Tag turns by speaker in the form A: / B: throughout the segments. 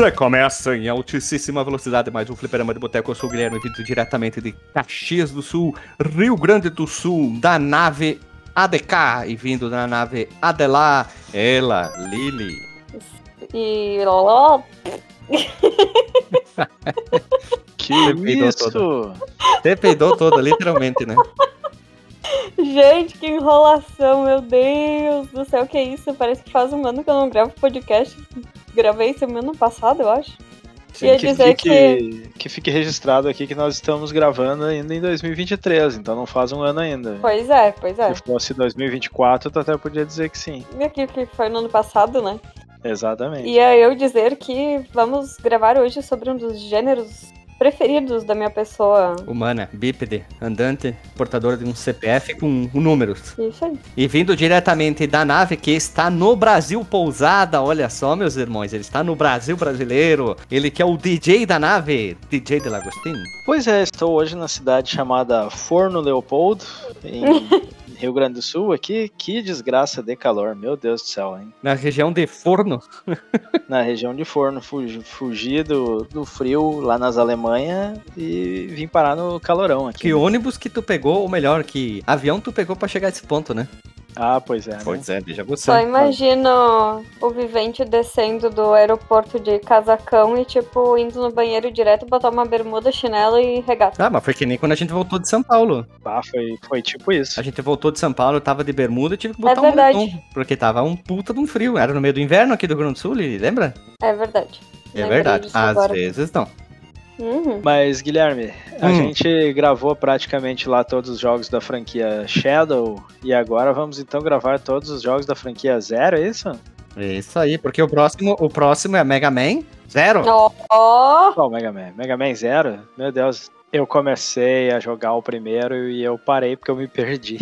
A: Recomeça em altíssima velocidade mais um fliperama de boteco. Eu sou o Guilherme, vindo diretamente de Caxias do Sul, Rio Grande do Sul, da nave ADK e vindo da nave Adelar, ela, Lili.
B: E.
C: Que
A: Você
C: isso?
A: Você peidou toda, literalmente, né?
B: Gente, que enrolação, meu Deus do céu, que é isso? Parece que faz um ano que eu não gravo podcast. Gravei semana passada, eu acho. Ia
C: que,
B: dizer
C: fique, que fique registrado aqui que nós estamos gravando ainda em 2023, então não faz um ano ainda.
B: Pois é, pois é.
C: Se fosse 2024, tu até podia dizer que sim.
B: E aqui que foi no ano passado, né?
C: Exatamente.
B: Ia eu dizer que vamos gravar hoje sobre um dos gêneros preferidos da minha pessoa.
A: Humana, bípede, andante, portadora de um CPF com números.
B: Isso aí.
A: E vindo diretamente da nave que está no Brasil pousada, olha só, meus irmãos, ele está no Brasil brasileiro. Ele que é o DJ da nave, DJ de Lagostinho.
C: Pois é, estou hoje na cidade chamada Forno Leopoldo, em Rio Grande do Sul, aqui. Que desgraça de calor, meu Deus do céu, hein?
A: Na região de Forno.
C: Na região de Forno, fugi, fugi do, do frio lá nas Alemanha e vim parar no calorão aqui.
A: Que ônibus que tu pegou, ou melhor, que avião tu pegou pra chegar a esse ponto, né?
C: Ah, pois é. né?
A: é, deixa você.
B: Só imagino o vivente descendo do aeroporto de casacão e, tipo, indo no banheiro direto, botar uma bermuda, chinelo e regata.
A: Ah, mas foi que nem quando a gente voltou de São Paulo.
C: Ah, foi, foi tipo isso.
A: A gente voltou de São Paulo, tava de bermuda e tive que botar um
B: verdade.
A: moletom. Porque tava um puta de um frio. Era no meio do inverno aqui do Grande do Sul, lembra?
B: É verdade.
A: É
B: Lembrei
A: verdade. Às
B: agora.
A: vezes não.
B: Uhum.
C: Mas, Guilherme, a
A: Hum.
C: gente gravou praticamente lá todos os jogos da franquia Shadow e agora vamos então gravar todos os jogos da franquia Zero, é isso?
A: É isso aí, porque o próximo, o próximo é Mega Man Zero.
B: Ó.
C: Qual Mega Man? Mega Man Zero? Meu Deus, eu comecei a jogar o primeiro e eu parei porque eu me perdi.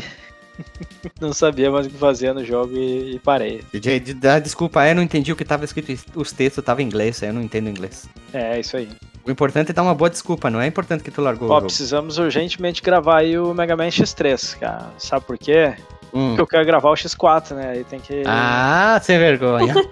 C: Não sabia mais o que fazer no jogo e, e parei.
A: DJ, de- dá desculpa, eu não entendi o que tava escrito. Os textos estavam em inglês, eu não entendo inglês.
C: É, isso aí.
A: O importante é dar uma boa desculpa, não é importante que tu largou
C: Ó, precisamos urgentemente gravar aí o Mega Man X3, cara. Sabe por quê?
A: Hum.
C: Porque eu quero gravar o X4, né? Aí tem que.
A: Ah, sem vergonha.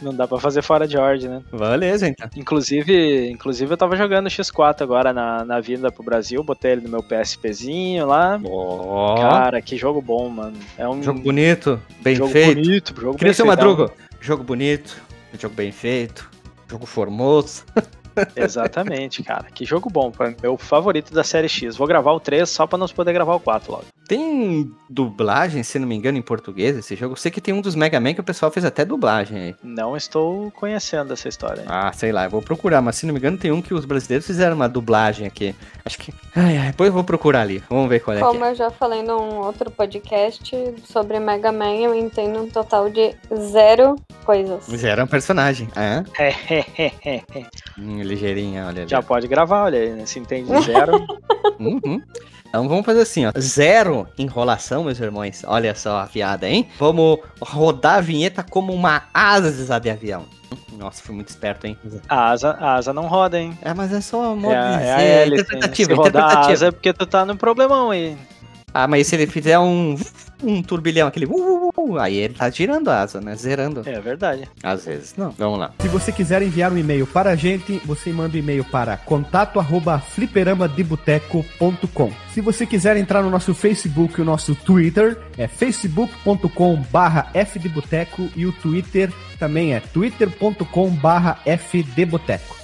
C: Não, não dá pra fazer fora de ordem, né?
A: Beleza, então.
C: Inclusive, inclusive eu tava jogando o X4 agora na, na vinda pro Brasil, botei ele no meu PSPzinho lá.
A: Ó,
C: Cara, que jogo bom, mano. É um
A: jogo bonito, bem
C: jogo
A: feito.
C: bonito, jogo
A: Queria
C: bem
A: ser
C: feitão.
A: Madruga. Jogo bonito, jogo bem feito, jogo formoso.
C: Exatamente, cara. Que jogo bom, meu favorito da série X. Vou gravar o 3 só pra nós poder gravar o 4 logo.
A: Tem dublagem, se não me engano, em português esse jogo? Eu sei que tem um dos Mega Man que o pessoal fez até dublagem aí.
C: Não estou conhecendo essa história.
A: Ah, sei lá, eu vou procurar, mas se não me engano tem um que os brasileiros fizeram uma dublagem aqui. Acho que. Ai, ai, depois eu vou procurar ali. Vamos ver qual é que
B: Como
A: é.
B: eu já falei num outro podcast sobre Mega Man, eu entendo um total de zero coisas.
A: Zero é um personagem. Ah, hum, ligeirinha, olha ali.
C: Já pode gravar, olha aí, né? Se entende de zero.
A: Uhum. Então vamos fazer assim, ó. Zero enrolação, meus irmãos. Olha só a piada, hein? Vamos rodar a vinheta como uma asa de avião. Nossa, fui muito esperto, hein?
C: A asa, a asa não roda, hein?
A: É, mas é só modo
C: É, a-
A: de
C: é a hélice, hein?
A: interpretativa,
C: Se rodar a
A: interpretativa.
C: asa é porque tu tá no problemão aí.
A: Ah, mas se ele fizer um, um turbilhão, aquele... uh, uh, uh, aí ele tá girando a asa, né? Zerando.
C: É verdade.
A: Às vezes não. Vamos lá.
D: Se você quiser enviar um e-mail para a gente, você manda um e-mail para contato@fliperamadeboteco.com. Se você quiser entrar no nosso Facebook e o nosso Twitter, é facebook.com/fdeboteco e o Twitter também é twitter.com/fdeboteco.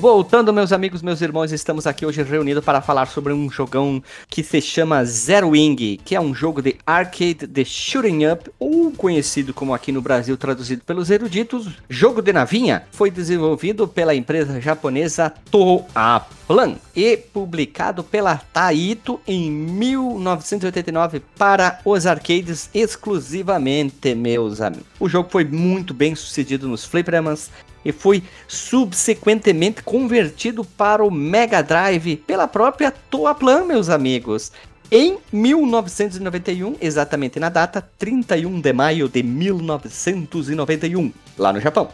A: Voltando, meus amigos, meus irmãos, estamos aqui hoje reunidos para falar sobre um jogão que se chama Zero Wing, que é um jogo de arcade de shooting up, ou conhecido como aqui no Brasil traduzido pelos eruditos, jogo de navinha. Foi desenvolvido pela empresa japonesa Toaplan e publicado pela Taito em 1989 para os arcades exclusivamente, meus amigos. O jogo foi muito bem sucedido nos fliperamas, e foi subsequentemente convertido para o Mega Drive pela própria Toaplan, meus amigos. Em 1991, exatamente na data 31 de maio de 1991, lá no Japão.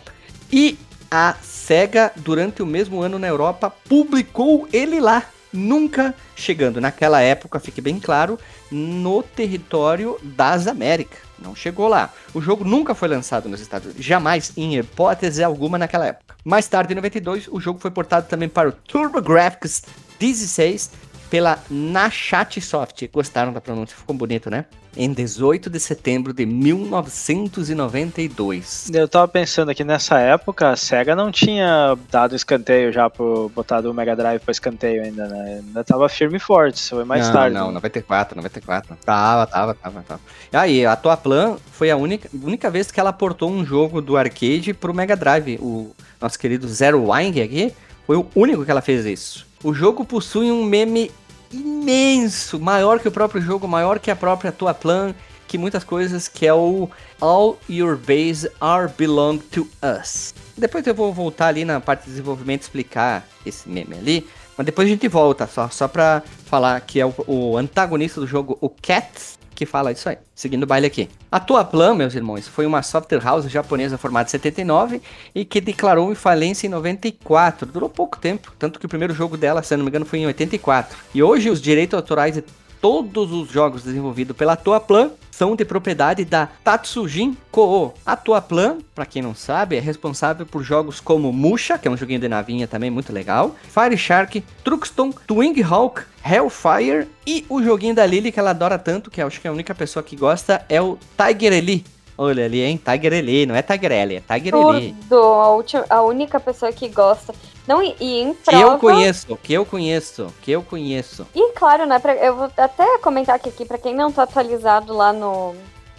A: E a SEGA, durante o mesmo ano na Europa, publicou ele lá, nunca chegando naquela época, fique bem claro, no território das Américas. Não chegou lá. O jogo nunca foi lançado nos Estados Unidos, jamais, em hipótese alguma naquela época. Mais tarde, em 92, o jogo foi portado também para o TurboGrafx 16 pela Nashat Soft. Gostaram da pronúncia? Ficou bonito, né? Em 18 de setembro de 1992.
C: Eu tava pensando aqui nessa época, a SEGA não tinha dado escanteio já pro botado o Mega Drive para escanteio ainda, né? Ainda tava firme e forte, isso foi mais
A: não,
C: tarde.
A: Não, 94, 94. Tava, tava, tava, tava. Aí, a Toaplan foi a única, única vez que ela portou um jogo do arcade pro Mega Drive. O nosso querido Zero Wing aqui foi o único que ela fez isso. O jogo possui um meme imenso, maior que o próprio jogo, maior que a própria tua plan, que muitas coisas, que é o All Your Base Are Belong to Us. Depois eu vou voltar ali na parte de desenvolvimento explicar esse meme ali, mas depois a gente volta, só, só pra falar que é o, o antagonista do jogo, o Cats, que fala isso aí. Seguindo o baile aqui. A Toaplan, meus irmãos, foi uma software house japonesa formada em 79 e que declarou em falência em 94. Durou pouco tempo, tanto que o primeiro jogo dela, se não me engano, foi em 84. E hoje os direitos autorais de todos os jogos desenvolvidos pela Toaplan são de propriedade da Tatsujin Koho. A Toaplan, para quem não sabe, é responsável por jogos como Musha, que é um joguinho de navinha também muito legal, Fire Shark, Truxton, Twin Hawk, Hellfire e o joguinho da Lily que ela adora tanto, que acho que a única pessoa que gosta, é o Tiger Elite. Olha ali, hein? Tiger Elite, não é Tiger Ellie, é Tiger Elite.
B: Turdo, a, última, a única pessoa que gosta. Não, e, em
A: Que
B: prova...
A: eu conheço, que eu conheço, que eu conheço.
B: E claro, né, pra- eu vou até comentar aqui, aqui pra quem não tá atualizado lá no,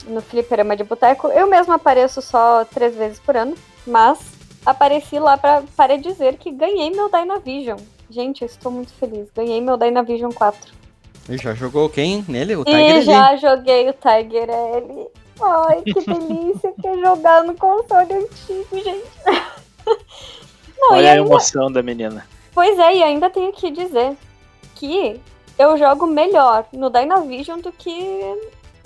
B: no Fliperama de Boteco, eu mesma apareço só três vezes por ano, mas apareci lá pra, para dizer que ganhei meu Dynavision. Gente, eu estou muito feliz. Ganhei meu Dynavision 4.
A: E já jogou quem nele? O Tiger
B: E
A: Elite.
B: já joguei o Tiger L. Ai, que delícia que é jogar no console antigo, gente. Não,
C: Olha a
B: ainda,
C: emoção da menina.
B: Pois é, e ainda tenho que dizer que eu jogo melhor no Dynavision do que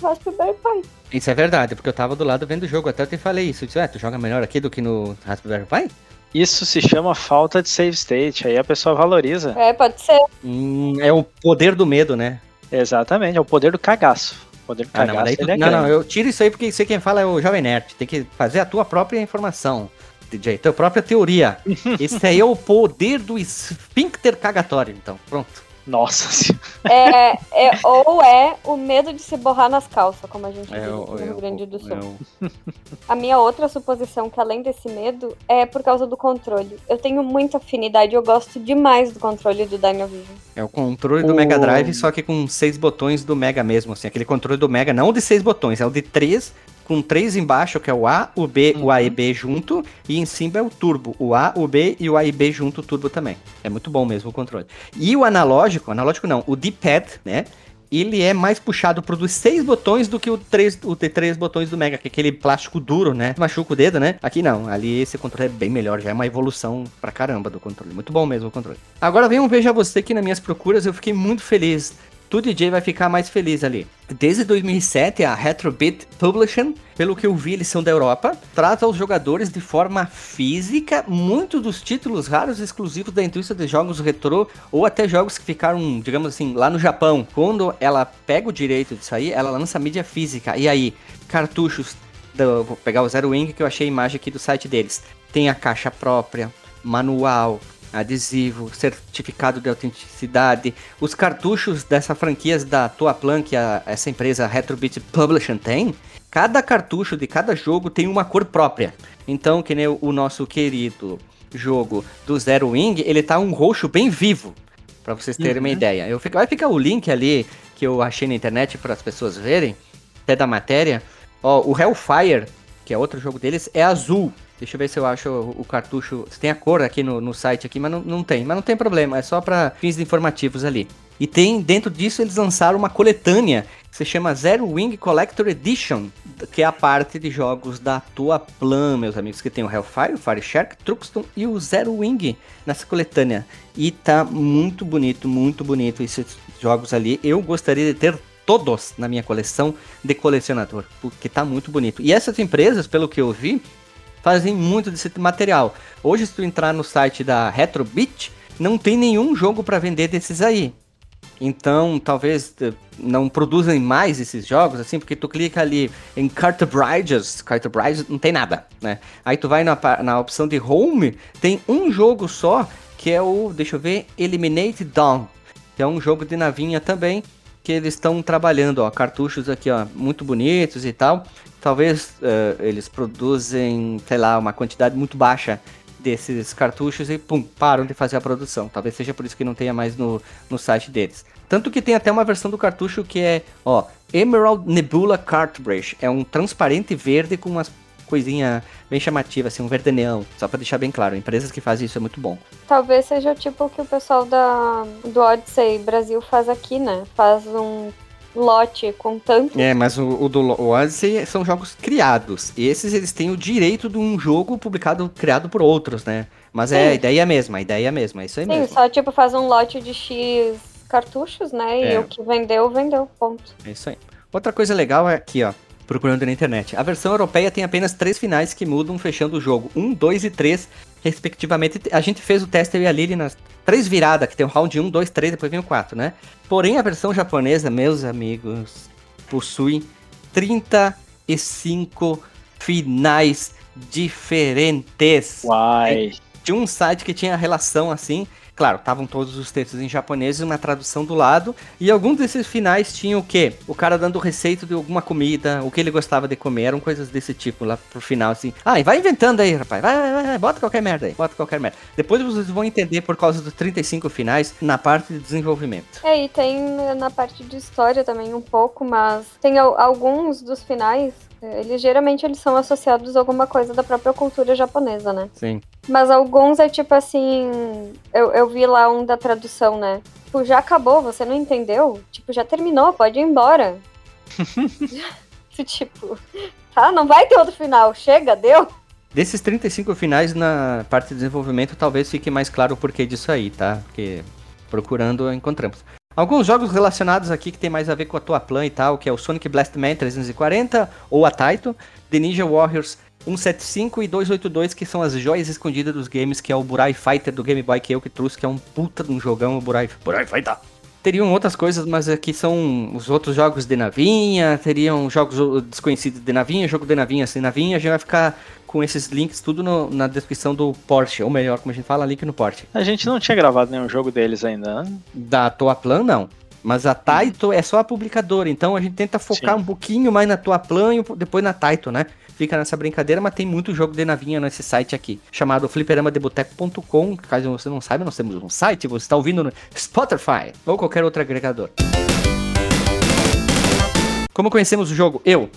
B: no Raspberry Pi.
A: Isso é verdade, porque eu tava do lado vendo o jogo, até eu te falei isso. Eu disse, ah, tu joga melhor aqui do que no Raspberry Pi?
C: Isso se chama falta de save state, aí a pessoa valoriza.
B: É, pode ser.
A: Hum, é o poder do medo, né?
C: Exatamente, é o poder do cagaço. O poder do
A: Ah, não,
C: cagaço
A: tu-
C: é
A: não, não, eu tiro isso aí porque sei quem fala é o Jovem Nerd. Tem que fazer a tua própria informação, DJ, tua própria teoria. Esse aí é o poder do esfíncter cagatório, então, pronto.
C: Nossa senhora.
B: É, é, ou é o medo de se borrar nas calças, como a gente diz
A: É
B: aqui
A: o,
B: no
A: é
B: Rio Grande do Sul.
A: é
B: A minha outra suposição, que além desse medo, é por causa do controle. Eu tenho muita afinidade, eu gosto demais do controle do Dynavision.
A: É o controle do
C: O-
A: Mega Drive, só que com seis botões do Mega mesmo, assim. Aquele controle do Mega, não de seis botões, é o de três, com três embaixo, que é o A, o B, o A e B junto, e em cima é o turbo. O A, o B e o A e B junto, turbo também. É muito bom mesmo o controle. E o analógico, analógico não, o D-pad, né? Ele é mais puxado pro dos seis botões do que o, três, o três botões do Mega, que é aquele plástico duro, né? Machuca o dedo, né? Aqui não, ali esse controle é bem melhor, já é uma evolução pra caramba do controle. Muito bom mesmo o controle. Agora venham veja você que nas minhas procuras eu fiquei muito feliz. Tu, DJ, vai ficar mais feliz ali. Desde 2007, a Retrobit Publishing, pelo que eu vi, eles são da Europa, traz aos jogadores de forma física muitos dos títulos raros exclusivos da indústria de jogos retrô, ou até jogos que ficaram, digamos assim, lá no Japão. Quando ela pega o direito disso aí, ela lança mídia física. E aí, cartuchos. do- vou pegar o Zero Wing, que eu achei a imagem aqui do site deles. Tem a caixa própria, manual, adesivo, certificado de autenticidade, os cartuchos dessa franquia da Toaplan, que a, essa empresa Retrobit Publishing tem, cada cartucho de cada jogo tem uma cor própria. Então, que nem o, nosso querido jogo do Zero Wing, ele tá um roxo bem vivo, para vocês terem uma
C: Uhum.
A: ideia. Eu fico- vai ficar o link ali que eu achei na internet para as pessoas verem, até da matéria. Ó, o Hellfire, que é outro jogo deles, é azul. Deixa eu ver se eu acho o, cartucho. Tem a cor aqui no, no site aqui, mas não, não tem. Mas não tem problema, é só para fins informativos ali. E tem, dentro disso, eles lançaram uma coletânea que se chama Zero Wing Collector Edition, que é a parte de jogos da tua Plan, meus amigos, que tem o Hellfire, o Fire Shark, Truxton e o Zero Wing nessa coletânea. E tá muito bonito, muito bonito esses jogos ali. Eu gostaria de ter todos na minha coleção de colecionador, porque tá muito bonito. E essas empresas, pelo que eu vi, fazem muito desse material. Hoje, se tu entrar no site da Retrobit, não tem nenhum jogo para vender desses aí. Então, talvez eh, não produzem mais esses jogos, assim, porque tu clica ali em Cartridges, Cartridges não tem nada, né? Aí tu vai na, na opção de Home, tem um jogo só, que é o, deixa eu ver, Eliminate Dawn, que é um jogo de navinha também, que eles estão trabalhando, ó, cartuchos aqui, ó, muito bonitos e tal. Talvez eh, eles produzem, sei lá, uma quantidade muito baixa desses cartuchos e pum, param de fazer a produção. Talvez seja por isso que não tenha mais no, no site deles. Tanto que tem até uma versão do cartucho que é, ó, Emerald Nebula Cartridge. É um transparente verde com umas coisinha bem chamativa, assim, um verde neão. Só pra deixar bem claro, empresas que fazem isso é muito bom.
B: Talvez seja tipo o que o pessoal da, do Odyssey Brasil faz aqui, né? Faz um lote com tanto.
A: É, mas o, o do o Odyssey são jogos criados. Esses eles têm o direito de um jogo publicado, criado por outros, né? Mas é
B: Sim.
A: a ideia mesma, a ideia é a mesma, é isso aí
B: Sim,
A: mesmo.
B: só tipo faz um lote de X cartuchos, né? E
A: É.
B: o que vendeu, vendeu, ponto.
A: É isso aí. Outra coisa legal é aqui, ó. Procurando na internet. A versão europeia tem apenas três finais que mudam fechando o jogo. Um, dois e três, respectivamente. A gente fez o teste eu e a Lili nas três viradas, que tem o round 1, 2, 3, depois vem o 4, né? Porém, a versão japonesa, meus amigos, possui 35 finais diferentes
C: Uai.
A: de um site que tinha relação assim. Claro, estavam todos os textos em japonês e uma tradução do lado. E alguns desses finais tinham o quê? O cara dando receita de alguma comida, o que ele gostava de comer, eram coisas desse tipo lá pro final, assim. Ah, e vai inventando aí, rapaz. Vai, vai, vai, bota qualquer merda aí, bota qualquer merda. Depois vocês vão entender por causa dos 35 finais na parte de desenvolvimento.
B: É, e tem na parte de história também um pouco, mas tem al- alguns dos finais, eles geralmente eles são associados a alguma coisa da própria cultura japonesa, né?
A: Sim.
B: Mas alguns é tipo assim. Eu, eu vi lá um da tradução, né? Tipo, já acabou, você não entendeu? Tipo, já terminou, pode ir embora. tipo, tá, não vai ter outro final, chega, deu.
A: Desses 35 finais na parte de desenvolvimento, talvez fique mais claro o porquê disso aí, tá? Porque procurando encontramos. Alguns jogos relacionados aqui que tem mais a ver com a tua plan e tal, que é o Sonic Blast Man 340 ou a Taito, The Ninja Warriors 175 e 282, que são as joias escondidas dos games, que é o Burai Fighter do Game Boy que eu que trouxe, que é um puta de um jogão, o Burai, Burai Fighter. Teriam outras coisas, mas aqui são os outros jogos de navinha, teriam jogos desconhecidos de navinha, jogo de navinha sem navinha, a gente vai ficar com esses links tudo no- na descrição do Porsche, ou melhor, como a gente fala, link no Porsche.
C: A gente não tinha gravado nenhum jogo deles ainda, né?
A: Da Toa Plan, não. Mas a Taito é só a publicadora, então a gente tenta focar
C: Sim.
A: um pouquinho mais na Toa Plan e po- depois na Taito, né? Fica nessa brincadeira, mas tem muito jogo de navinha nesse site aqui, chamado fliperamadeboteco.com. Caso você não saiba, nós temos um site, você está ouvindo no Spotify ou qualquer outro agregador. Como conhecemos o jogo? Eu,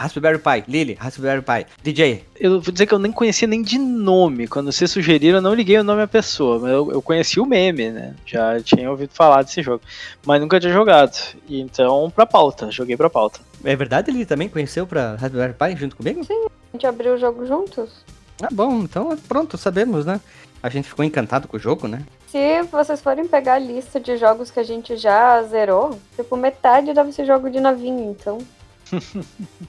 A: Raspberry Pi, Lily, Raspberry Pi, DJ.
C: Eu vou dizer que eu nem conhecia nem de nome. Quando vocês sugeriram, eu não liguei o nome à pessoa. Mas eu, eu conheci o meme, né? Já tinha ouvido falar desse jogo. Mas nunca tinha jogado. Então, pra pauta. Joguei pra pauta.
A: É verdade, ele também conheceu pra Raspberry Pi junto comigo?
B: A gente abriu o jogo juntos.
A: Ah, bom, então pronto, sabemos, né? A gente ficou encantado com o jogo, né?
B: Se vocês forem pegar a lista de jogos que a gente já zerou, tipo, metade deve ser jogo de navinha, então.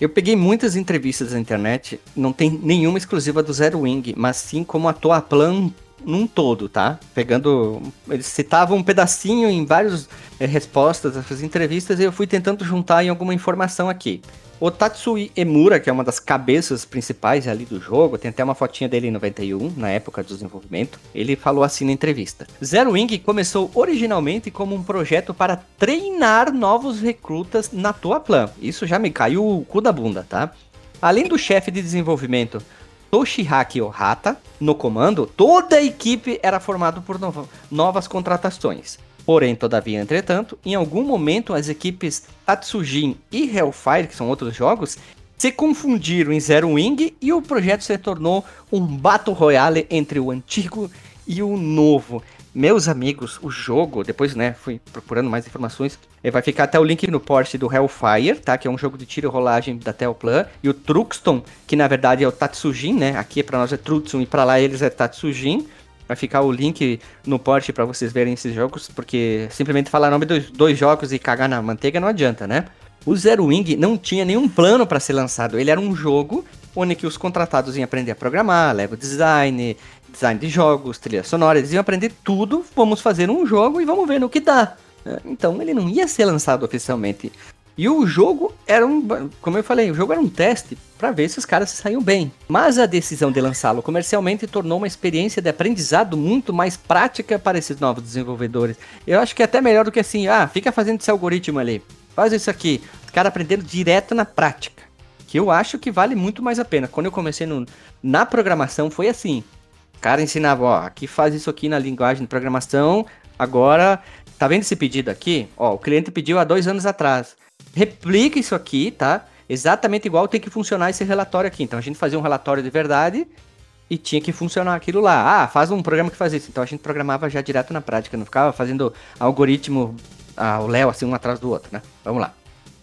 A: Eu peguei muitas entrevistas na internet, não tem nenhuma exclusiva do Zero Wing, mas sim como a Toa Plan num todo, tá? Pegando. Eles citavam um pedacinho em várias eh, respostas dessas entrevistas e eu fui tentando juntar em alguma informação aqui. O Tatsui Emura, que é uma das cabeças principais ali do jogo, tem até uma fotinha dele em 91, na época do desenvolvimento, ele falou assim na entrevista. Zero Wing começou originalmente como um projeto para treinar novos recrutas na tua plan. Isso já me caiu o cu da bunda, tá? Além do chefe de desenvolvimento, Toshihaki Ohata no comando, toda a equipe era formada por novas contratações. Porém, todavia, entretanto, em algum momento as equipes Tatsujin e Hellfire, que são outros jogos, se confundiram em Zero Wing e o projeto se tornou um Battle Royale entre o antigo e o novo. Meus amigos, o jogo, depois, né, fui procurando mais informações, eh, vai ficar até o link no post do Hellfire, tá, que é um jogo de tiro e rolagem da Telplan, e o Truxton, que na verdade é o Tatsujin, né, aqui para nós é Truxton e para lá eles é Tatsujin. Vai ficar o link no post para vocês verem esses jogos, porque simplesmente falar nome dos dois jogos e cagar na manteiga não adianta, né? O Zero Wing não tinha nenhum plano para ser lançado. Ele era um jogo onde que os contratados iam aprender a programar, level design, design de jogos, trilha sonora, eles iam aprender tudo. Vamos fazer um jogo e vamos ver no que dá. Então ele não ia ser lançado oficialmente. E o jogo era um, como eu falei, o jogo era um teste para ver se os caras se saíam bem. Mas a decisão de lançá-lo comercialmente tornou uma experiência de aprendizado muito mais prática para esses novos desenvolvedores. Eu acho que é até melhor do que assim, ah, fica fazendo esse algoritmo ali, faz isso aqui. Os caras aprenderam direto na prática. Que eu acho que vale muito mais a pena. Quando eu comecei no, na programação foi assim. Cara ensinava, ó, aqui faz isso aqui na linguagem de programação, agora Tá vendo esse pedido aqui? Ó, o cliente pediu há dois anos atrás replica isso aqui, tá? Exatamente igual tem que funcionar esse relatório aqui. Então a gente fazia um relatório de verdade e tinha que funcionar aquilo lá. Ah, faz um programa que faz isso. Então a gente programava já direto na prática, não ficava fazendo algoritmo ah, o Léo assim um atrás do outro, né? Vamos lá.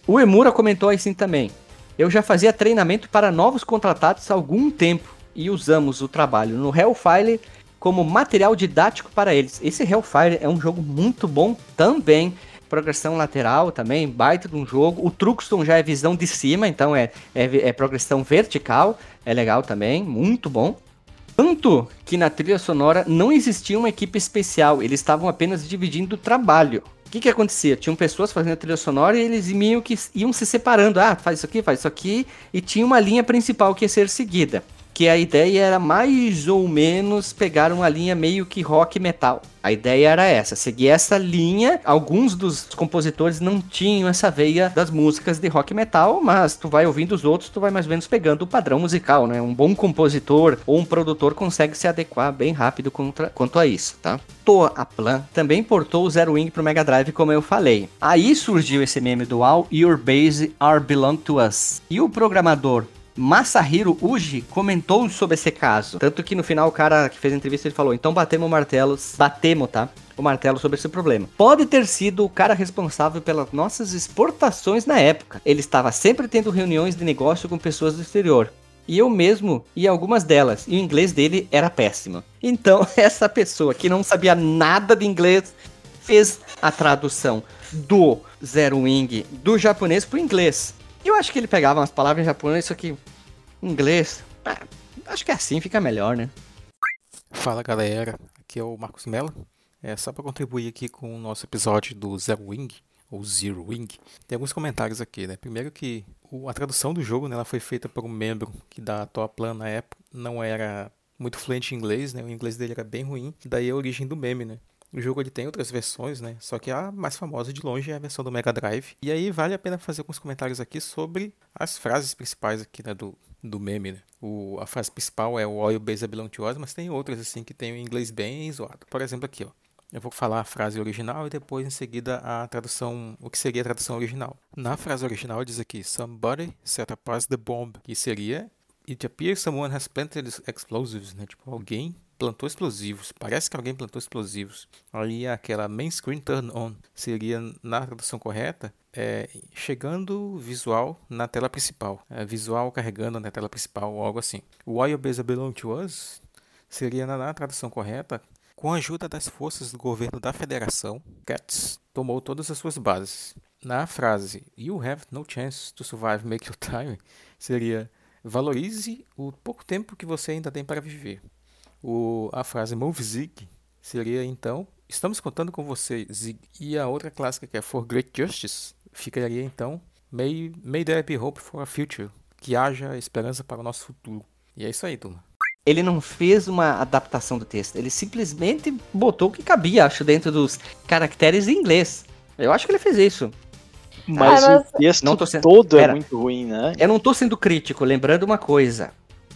A: O Emura comentou assim também. Eu já fazia treinamento para novos contratados há algum tempo e usamos o trabalho no Hellfire como material didático para eles. Esse Hellfire é um jogo muito bom também progressão lateral também, baita de um jogo. O Truxton já é visão de cima, então é, é, é progressão vertical, é legal também, muito bom. Tanto que na trilha sonora não existia uma equipe especial, eles estavam apenas dividindo o trabalho. O que, que acontecia? Tinham pessoas fazendo a trilha sonora e eles iam, que, iam se separando. Ah, faz isso aqui, faz isso aqui. E tinha uma linha principal que ia ser seguida que a ideia era mais ou menos pegar uma linha meio que rock metal. A ideia era essa, seguir essa linha. Alguns dos compositores não tinham essa veia das músicas de rock metal, mas tu vai ouvindo os outros, tu vai mais ou menos pegando o padrão musical, né? Um bom compositor ou um produtor consegue se adequar bem rápido contra, quanto a isso, tá? A Plan também portou o Zero Wing pro Mega Drive, como eu falei. Aí surgiu esse meme do All Your Base Are Belong to Us. E o programador Masahiro Uji comentou sobre esse caso. Tanto que no final o cara que fez a entrevista ele falou: então batemos o martelo, batemos, tá? O martelo sobre esse problema. Pode ter sido o cara responsável pelas nossas exportações na época. Ele estava sempre tendo reuniões de negócio com pessoas do exterior. E eu mesmo ia algumas delas. E o inglês dele era péssimo. Então, essa pessoa que não sabia nada de inglês fez a tradução do Zero Wing do japonês para o inglês. Eu acho que ele pegava umas palavras em japonês, aqui em inglês. Ah, acho que é assim fica melhor, né?
E: Fala galera, aqui é o Marcos Mello. É só para contribuir aqui com o nosso episódio do Zero Wing, ou Zero Wing. Tem alguns comentários aqui, né? Primeiro que a tradução do jogo né, ela foi feita por um membro que da Toaplan na época não era muito fluente em inglês, né? O inglês dele era bem ruim, daí a origem do meme, né? O jogo ele tem outras versões, né? Só que a mais famosa de longe é a versão do Mega Drive. E aí vale a pena fazer alguns comentários aqui sobre as frases principais aqui, né, do, do meme, né? O, a frase principal é o Oil Base Belong to Us, mas tem outras assim que tem o inglês bem zoado. Por exemplo, aqui, ó. Eu vou falar a frase original e depois em seguida a tradução, o que seria a tradução original. Na frase original diz aqui Somebody set apart the bomb, que seria It appears someone has planted explosives, né? Tipo, alguém plantou explosivos. Parece que alguém plantou explosivos. Aí aquela main screen turn on seria, na tradução correta, é, chegando visual na tela principal. É, visual carregando na tela principal ou algo assim. Why Obesa Belong to Us seria, na, na tradução correta, com a ajuda das forças do governo da federação, Cats tomou todas as suas bases. Na frase You have no chance to survive make your time seria valorize o pouco tempo que você ainda tem para viver. O, a frase Move Zig seria então: Estamos contando com você, Zig. E a outra clássica que é For Great Justice ficaria então: May, may there be hope for a future. Que haja esperança para o nosso futuro. E é isso aí, turma.
A: Ele não fez uma adaptação do texto, ele simplesmente botou o que cabia, acho, dentro dos caracteres em inglês. Eu acho que ele fez isso.
C: Mas, ah, mas... o texto
A: sendo...
C: todo é Pera, é muito ruim, né?
A: Eu não tô sendo crítico, lembrando uma coisa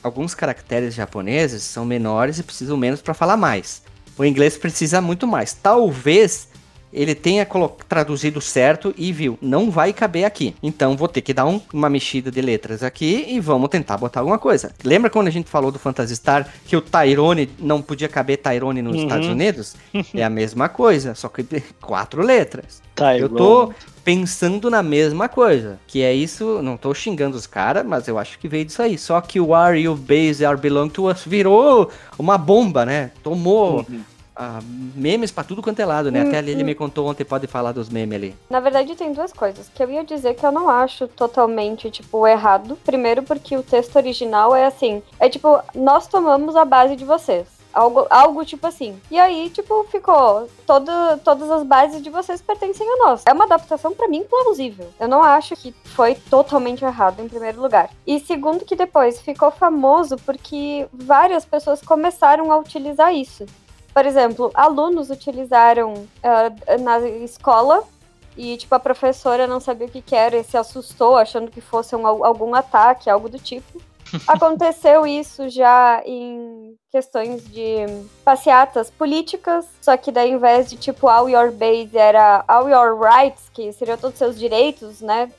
A: alguns caracteres japoneses são menores e precisam menos para falar mais. O inglês precisa muito mais. Talvez ele tenha traduzido certo e viu, não vai caber aqui. Então vou ter que dar um- uma mexida de letras aqui e vamos tentar botar alguma coisa. Lembra quando a gente falou do Phantasy Star que o Tyrone não podia caber Tyrone nos
C: Uhum.
A: Estados Unidos? É a mesma coisa, só que quatro letras.
C: Tá,
A: Eu tô pensando na mesma coisa. Que é isso, não tô xingando os caras, mas eu acho que veio disso aí. Só que o Are You Base Are Belong to Us virou uma bomba, né? Tomou
C: Uhum.
A: Ah, memes pra tudo quanto é lado, né?
B: Hum,
A: Até ali ele
B: hum.
A: me contou ontem, pode falar dos memes ali.
B: Na verdade, tem duas coisas. Que eu ia dizer que eu não acho totalmente, tipo, errado. Primeiro, porque o texto original é assim: é tipo, nós tomamos a base de vocês. Algo, algo tipo assim. E aí, tipo, ficou. Todo, todas as bases de vocês pertencem a nós. É uma adaptação, pra mim, plausível. Eu não acho que foi totalmente errado, em primeiro lugar. E segundo, que depois ficou famoso porque várias pessoas começaram a utilizar isso. Por exemplo, alunos utilizaram ah, na escola e, tipo, a professora não sabia o que, que era e se assustou, achando que fosse um, algum ataque, algo do tipo. Aconteceu isso já em questões de passeatas políticas, só que daí, ao invés de, tipo, all your base, era all your rights, que seriam todos os seus direitos, né,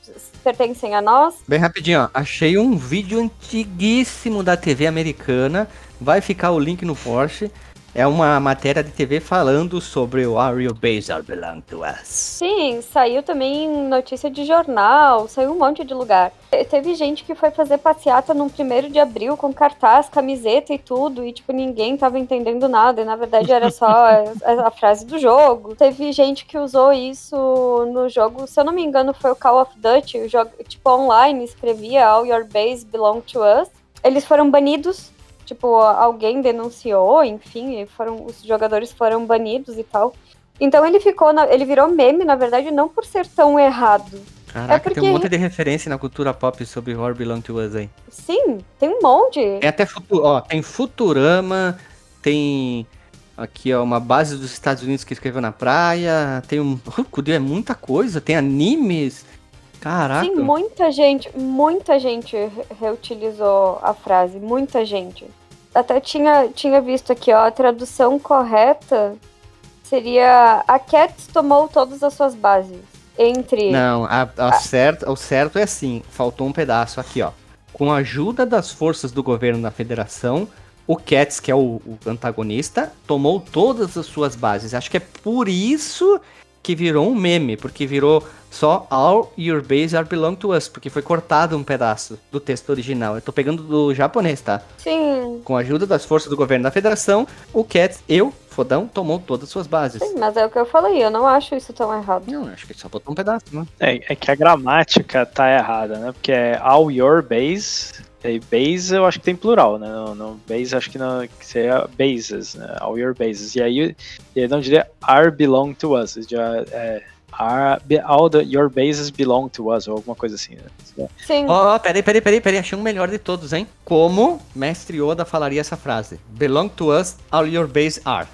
B: pertencem a nós.
A: Bem rapidinho, ó. Achei um vídeo antiguíssimo da TV americana. Vai ficar o link no Porsche. É uma matéria de TV falando sobre o Are You Base Are Belong to Us.
B: Sim, saiu também notícia de jornal, saiu um monte de lugar. Te- Teve gente que foi fazer passeata no primeiro de abril com cartaz, camiseta e tudo, e tipo, ninguém tava entendendo nada, e na verdade era só a, a frase do jogo. Teve gente que usou isso no jogo, se eu não me engano, foi o Call of Duty, o jogo, tipo, online, escrevia All Your Base Belong to Us. Eles foram banidos tipo, alguém denunciou, enfim, e foram, os jogadores foram banidos e tal. Então ele ficou, na- ele virou meme, na verdade, não por ser tão errado.
A: Caraca,
B: porque-
A: tem um monte de referência na cultura pop sobre Horror Belong to Us aí.
B: Sim, tem um monte.
A: Tem até Futu- ó, tem Futurama, tem aqui ó, uma base dos Estados Unidos que escreveu na praia, tem um. Rukudu é muita coisa, tem animes. Caraca.
B: Sim, muita gente, muita gente re- reutilizou a frase, muita gente. Até tinha, tinha visto aqui, ó, a tradução correta seria a Cat tomou todas as suas bases. Entre.
A: Não, a, a certo, o certo é assim, faltou um pedaço aqui, ó. Com a ajuda das forças do governo da federação, o Cats, que é o, o antagonista, tomou todas as suas bases. Acho que é por isso que virou um meme, porque virou só All Your Base Are Belong to Us, porque foi cortado um pedaço do texto original. Eu tô pegando do japonês, tá?
B: Sim,
A: Com a ajuda das forças do governo da federação, o Cats, eu, fodão, tomou todas as suas bases.
B: sim, mas é o que eu falei, eu não acho isso tão errado.
A: Não, acho que só botou um pedaço, né?
C: É, é que a gramática tá errada, né? Porque é all your base. E base eu acho que tem plural, né? No, no base acho que, não, que seria bases, né? All your bases. E aí ele não diria are belong to us. Já é are, all the, your bases belong to us, ou alguma coisa assim. Né?
B: Sim,
A: Ó, ó, peraí, peraí, peraí, peraí, achei um melhor de todos, hein? Como Mestre Yoda falaria essa frase? Belong to us, all your base are.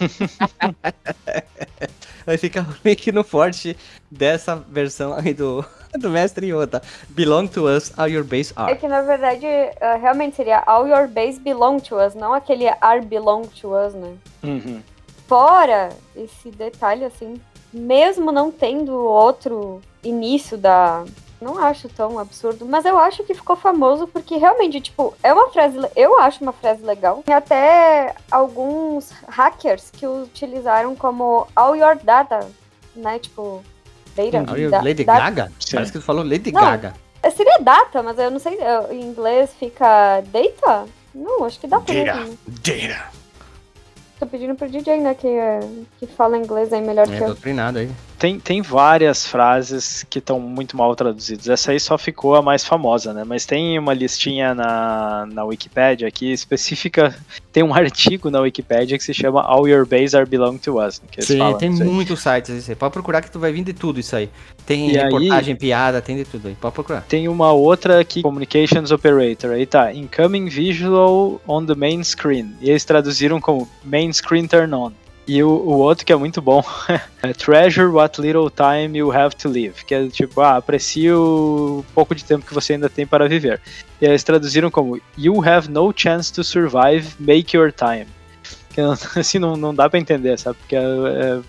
A: Vai ficar o link no forte dessa versão aí do, do Mestre Yoda. Belong to us, all your base
B: É
A: are.
B: que na verdade uh, realmente seria all your base belong to us, não aquele are belong to us, né?
C: Uhum.
B: Fora esse detalhe assim, mesmo não tendo outro início da. Não acho tão absurdo, mas eu acho que ficou famoso porque realmente, tipo, é uma frase. Eu acho uma frase legal. Tem até alguns hackers que utilizaram como all your data, né? Tipo, data.
A: All your
B: da-
A: Lady
B: data-
A: Gaga?
C: Sim.
A: Parece que tu falou Lady
B: Não.
A: Gaga.
B: Seria data, mas eu não sei. Em inglês fica data? Não, acho que data
A: Data.
B: mesmo.
A: Data.
B: Tô pedindo pro DJ, né, que, é- que fala inglês aí melhor
A: É
B: que eu.
A: doutrinado aí.
C: Tem, tem várias frases que estão muito mal traduzidas. Essa aí só ficou a mais famosa, né? Mas tem uma listinha na, na Wikipedia aqui específica. Tem um artigo na Wikipedia que se chama All Your Base Are Belong to Us. Que eles
A: Sim,
C: falam
A: tem
C: aí.
A: muitos sites aí. Pode procurar que tu vai vir de tudo isso aí. Tem
C: E aí-
A: reportagem, piada, tem de tudo aí. Pode procurar.
C: Tem uma outra aqui, Communications Operator. Aí tá, Incoming Visual on the Main Screen. E eles traduziram como Main Screen Turn On. E o, o outro que é muito bom é Treasure What Little Time You Have to Live, que é tipo, ah, aprecie o pouco de tempo que você ainda tem para viver. E eles traduziram como You have no chance to survive, make your time. Que, assim, não, não dá pra entender, sabe? Porque é, é,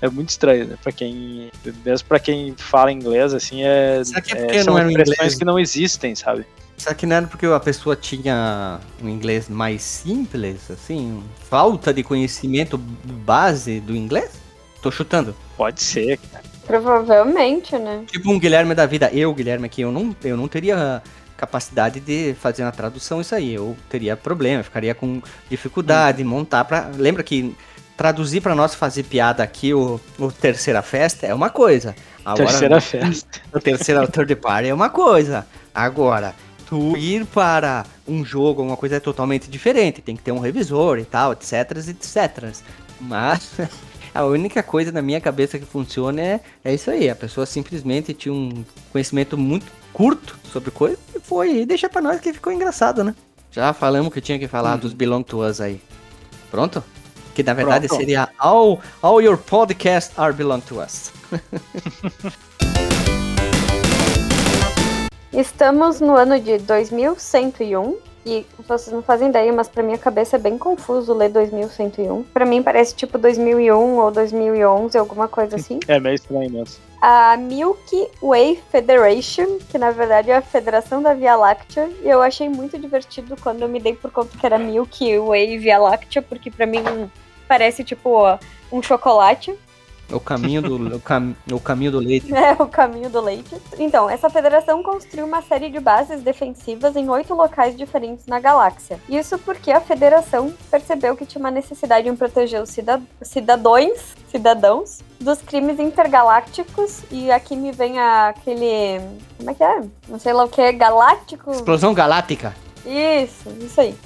C: é muito estranho, né? Pra quem, mesmo pra quem fala inglês, assim, é,
A: Será que é
C: é-
A: porque
C: são
A: não era um
C: expressões
A: inglês?
C: que não existem, sabe?
A: Será que não era porque a pessoa tinha um inglês mais simples, assim? Falta de conhecimento base do inglês? Tô chutando.
C: Pode ser.
B: Provavelmente, né?
A: Tipo um Guilherme da vida. Eu, Guilherme, aqui, eu não, eu não teria capacidade de fazer na tradução isso aí. Eu teria problema, ficaria com dificuldade, montar pra. Lembra que traduzir pra nós fazer piada aqui o, o Terceira Festa é uma coisa. Agora,
C: Terceira festa.
A: o terceiro o third party é uma coisa. Agora, tu ir para um jogo, uma coisa é totalmente diferente. Tem que ter um revisor e tal, etc, etc. Mas a única coisa na minha cabeça que funciona é, é isso aí. A pessoa simplesmente tinha um conhecimento muito curto sobre coisa e foi. E deixa pra nós que ficou engraçado, né? Já falamos que tinha que falar dos Belong to Us aí. Pronto? Que na verdade
C: Pronto.
A: seria all, all your podcasts are belong to us.
B: Estamos no ano de 2101 e vocês não fazem ideia, mas pra minha cabeça é bem confuso ler 2101. Pra mim parece tipo 2001 ou 2011, alguma coisa assim.
C: É meio estranho mesmo.
B: A Milky Way Federation, que na verdade é a Federação da Via Láctea, e eu achei muito divertido quando eu me dei por conta que era Milky Way Via Láctea, porque pra mim parece tipo ó, um chocolate.
A: O caminho do, o cam, o caminho do leite.
B: É o caminho do leite. Então, essa federação construiu uma série de bases defensivas em oito locais diferentes na galáxia. Isso porque a federação percebeu que tinha uma necessidade em proteger os cida cidadãos, cidadãos dos crimes intergalácticos. E aqui me vem aquele. Como é que é? Não sei lá o que é galáctico.
A: Explosão galáctica.
B: Isso, isso aí.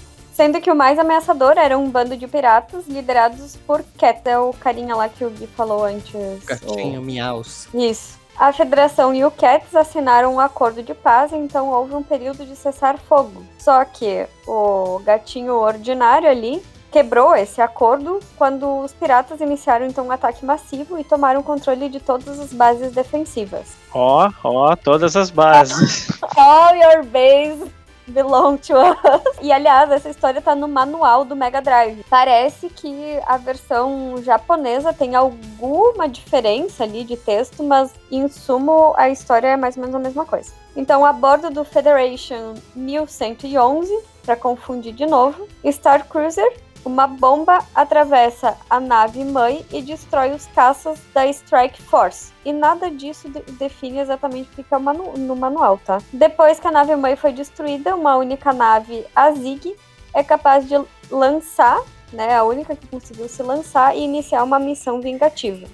B: Sendo que o mais ameaçador era um bando de piratas liderados por Cat, é o carinha lá que o Gui falou antes. o-
A: Gatinho, miaus.
B: isso. A Federação e o Cats assinaram um acordo de paz, então houve um período de cessar-fogo. Só que o gatinho ordinário ali quebrou esse acordo quando os piratas iniciaram então um ataque massivo e tomaram controle de todas as bases defensivas.
C: Ó, ó, todas as bases.
B: All your base belong to us. E aliás, essa história tá no manual do Mega Drive. Parece que a versão japonesa tem alguma diferença ali de texto, mas em sumo a história é mais ou menos a mesma coisa. Então, a bordo do Federation 1111, para confundir de novo, Star Cruiser uma bomba atravessa a nave mãe e destrói os caças da Strike Force. E nada disso de- define exatamente o que é manu- no manual, tá? Depois que a nave mãe foi destruída, uma única nave, a Zig, é capaz de lançar, né? A única que conseguiu se lançar e iniciar uma missão vingativa.